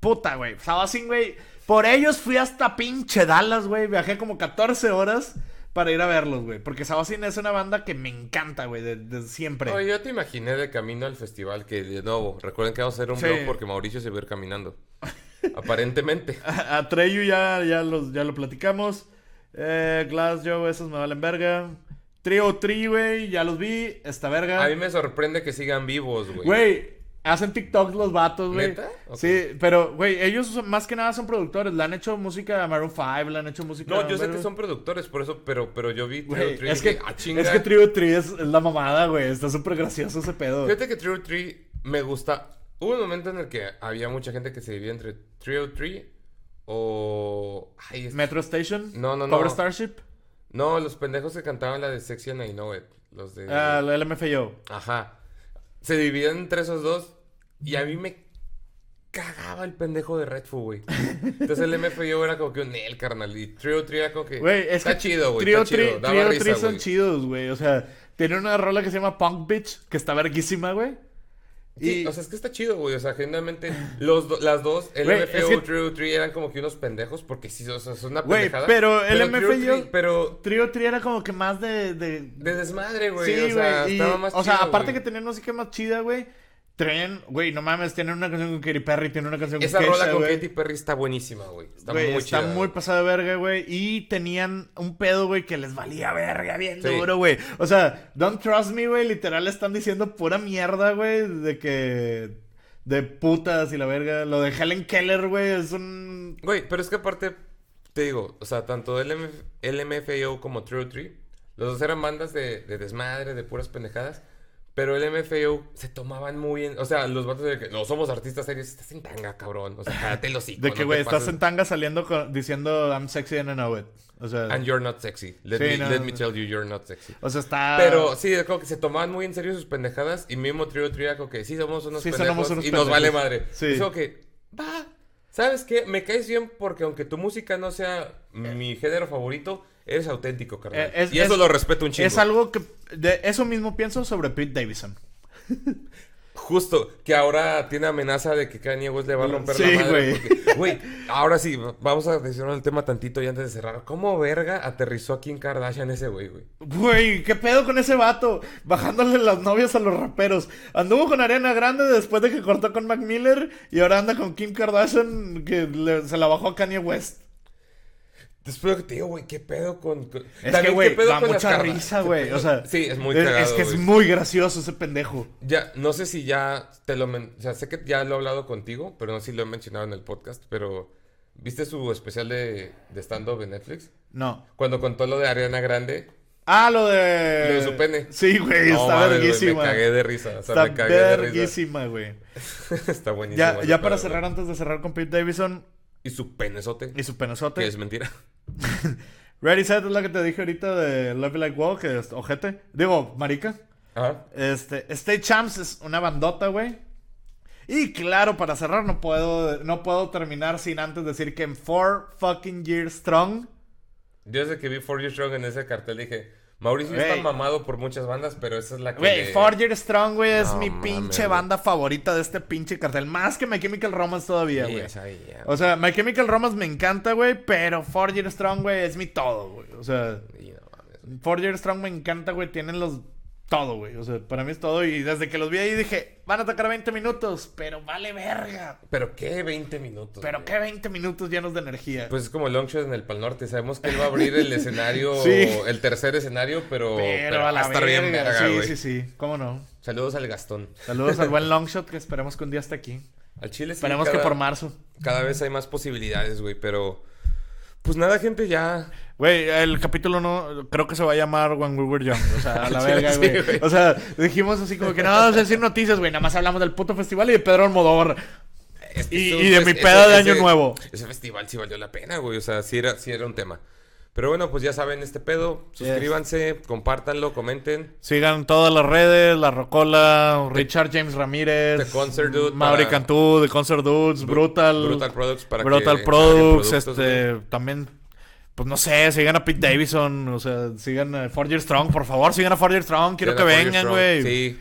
puta, güey. Saosin, güey. Por ellos fui hasta pinche Dallas, güey. Viajé como 14 horas para ir a verlos, güey. Porque Saosin es una banda que me encanta, güey, desde siempre. No, yo te imaginé de camino al festival que, de nuevo, recuerden que vamos a hacer un Sí. blog porque Mauricio se va a ir caminando. Aparentemente. A, a Treyu ya, ya, los, ya lo platicamos. Eh, Glass Joe, esos me valen verga. Trio Tri, güey, ya los vi. Esta verga. A mí me sorprende que sigan vivos, güey. Güey, hacen TikToks los vatos, güey. ¿Neta? Ok. Sí, pero, güey, ellos son- más que nada son productores. Le han hecho música a Maroon 5, le han hecho música No, yo sé que son productores, por eso, pero, pero yo vi Trio Tree es que, ah, es que Trio Tri es, la mamada, güey. Está súper gracioso ese pedo. Fíjate que Trio Tree me gusta. Hubo un momento en el que había mucha gente que se dividía entre Trio Tree o. Ay, es- Metro Station. No, no, no. Cobra Starship. No, los pendejos que cantaban la de Sexy and I Know It. Los de. Ah, la LMFAO. Ajá. Se dividían entre esos dos. Y a mí me cagaba el pendejo de Redfoo, güey. Entonces el MFyo era como que un el carnal. Y Trio Tree era como que. Güey, es está que chido, güey. Trio Está chido. Tri, Daba Trio risa, son chidos, güey. O sea, tiene una rola que se llama Punk Bitch, que está verguísima, güey. Sí, Y- o sea, es que está chido, güey. O sea, generalmente los do- las dos, el es y que- Trio Tree eran como que unos pendejos porque sí, o sea, son una Güey, pendejada. pero el Trio MFAO Tree- Pero Trio Tri era como que más de... de... de desmadre, güey. sí, o sea, y- estaba más O sea, chido, aparte güey. que tenían música más chida, güey. Traen, güey, no mames, tienen una canción con Katy Perry, tienen una canción Esa con rola Kesha, con güey. Katy Perry está buenísima, güey. Está Güey, muy está chida. muy pasada de verga, güey. Y tenían un pedo, güey, que les valía verga bien Sí. duro, güey. O sea, Don't Trust Me, güey, literal están diciendo pura mierda, güey, de que... De putas y la verga. Lo de Helen Keller, güey, es un... Güey, pero es que aparte, te digo, o sea, tanto LMF, LMFAO como True Tree, los dos eran bandas de, de desmadre, de puras pendejadas. Pero el MFAO se tomaban muy en... O sea, los vatos de que no somos artistas serios, estás en tanga, cabrón. O sea, cállate los hocico. De que, güey, estás en tanga saliendo con- diciendo I'm sexy and I know it. O sea, And you're not sexy. Let, Sí, me, no, let me tell you, you're not sexy. o sea, está... Pero sí, es como que se tomaban muy en serio sus pendejadas y mismo Trio era como que sí somos unos Sí, pendejos somos unos y nos vale madre. Sí. Es como que, va, ¿sabes qué? Me caes bien porque aunque tu música no sea mi género favorito, eres auténtico, carnal. Eh, es- y eso es- lo respeto un chingo. Es algo que... De eso mismo pienso sobre Pete Davidson. Justo, que ahora tiene amenaza de que Kanye West le va a romper Sí, la madre. güey. ahora sí, vamos a decir el tema tantito y antes de cerrar. ¿Cómo verga aterrizó aquí en Kardashian ese güey, güey? Güey, ¿qué pedo con ese vato? Bajándole las novias a los raperos. Anduvo con Ariana Grande después de que cortó con Mac Miller y ahora anda con Kim Kardashian que le- se la bajó a Kanye West. Después de que te digo, güey, ¿qué pedo con...? con- Es También, que, güey, ¿qué pedo da mucha risa, ¿Qué güey. O sea, Sí, es muy cagado, es que es muy gracioso ese pendejo. Ya, no sé si ya te lo... men- O sea, sé que ya lo he hablado contigo, pero no sé si lo he mencionado en el podcast, pero... ¿Viste su especial de, de stand-up en Netflix? No. Cuando contó lo de Ariana Grande. Ah, lo de. Lo de su pene. Sí, güey, No, está güey, verguísima. Me cagué de risa. O sea, está me cagué de risa. verguísima, güey. Está buenísimo. Ya, ya para cerrar, antes de cerrar con Pete Davidson Y su penezote. y su penezote. Que es mentira. Ready Set es la que te dije ahorita de Love You Like Wow, que es ojete. Digo, marica. Ajá. Este, State Champs es una bandota, güey. Y claro, para cerrar, no puedo, no puedo terminar sin antes decir que en Four Fucking Years Strong. Yo desde que vi For You Strong en ese cartel dije... Mauricio Güey. está mamado por muchas bandas, pero esa es la que... Güey, le- Years Strong, güey, es mi pinche banda favorita de este pinche cartel. Más que My Chemical Romance todavía, güey. ahí, ya. O sea, My Chemical Romance me encanta, güey, pero Four Years Strong, güey, es mi todo, güey. O sea, Y no Years Strong me encanta, güey, tienen los... Todo, güey. O sea, para mí es todo. Y desde que los vi ahí dije, van a tocar 20 minutos, pero vale verga. Pero qué 20 minutos. Pero güey. qué 20 minutos llenos de energía. Pues es como Longshot en el Pal Norte. Sabemos que él va a abrir el escenario, Sí. el tercer escenario, pero, pero, pero a la bien verga. sí, güey. sí, sí. ¿Cómo no? Saludos al Gastón. Saludos al buen Longshot que esperemos que un día esté aquí. Al Chile sí, Esperemos que por marzo. Cada vez hay más posibilidades, güey, pero... Pues nada, gente, ya... Güey, el capítulo no, creo que se va a llamar When We Were Young. O sea, a la verga, güey. o sea, dijimos así como que no vamos a decir noticias, güey. Nada más hablamos del puto festival y de Pedro Almodóvar. Este- Y- de mi peda de ese- Año Nuevo. Ese festival sí valió la pena, güey. O sea, sí era, sí era un tema. Pero bueno, pues ya saben este pedo. Suscríbanse, compártanlo, comenten. Sigan todas las redes, La Rocola, Richard James Ramírez, The Concert Dude Mauri para- Cantú, The Concert Dudes, Brutal, Brutal Products para Brutal que Products, este, también, pues no sé, sigan a Pete Davidson, o sea, sigan a Forger Strong, por favor, sigan a Forger Strong, quiero que Sigan vengan, güey. Sí.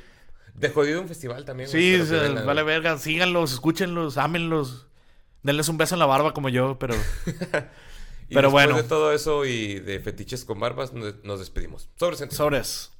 De jodido un festival también. güey, Sí, se- vengan, vale verga, síganlos, escúchenlos, ámenlos. Denles un beso en la barba como yo, pero Y Pero después bueno. de todo eso y de fetiches con barbas, nos despedimos. Sobre sobres.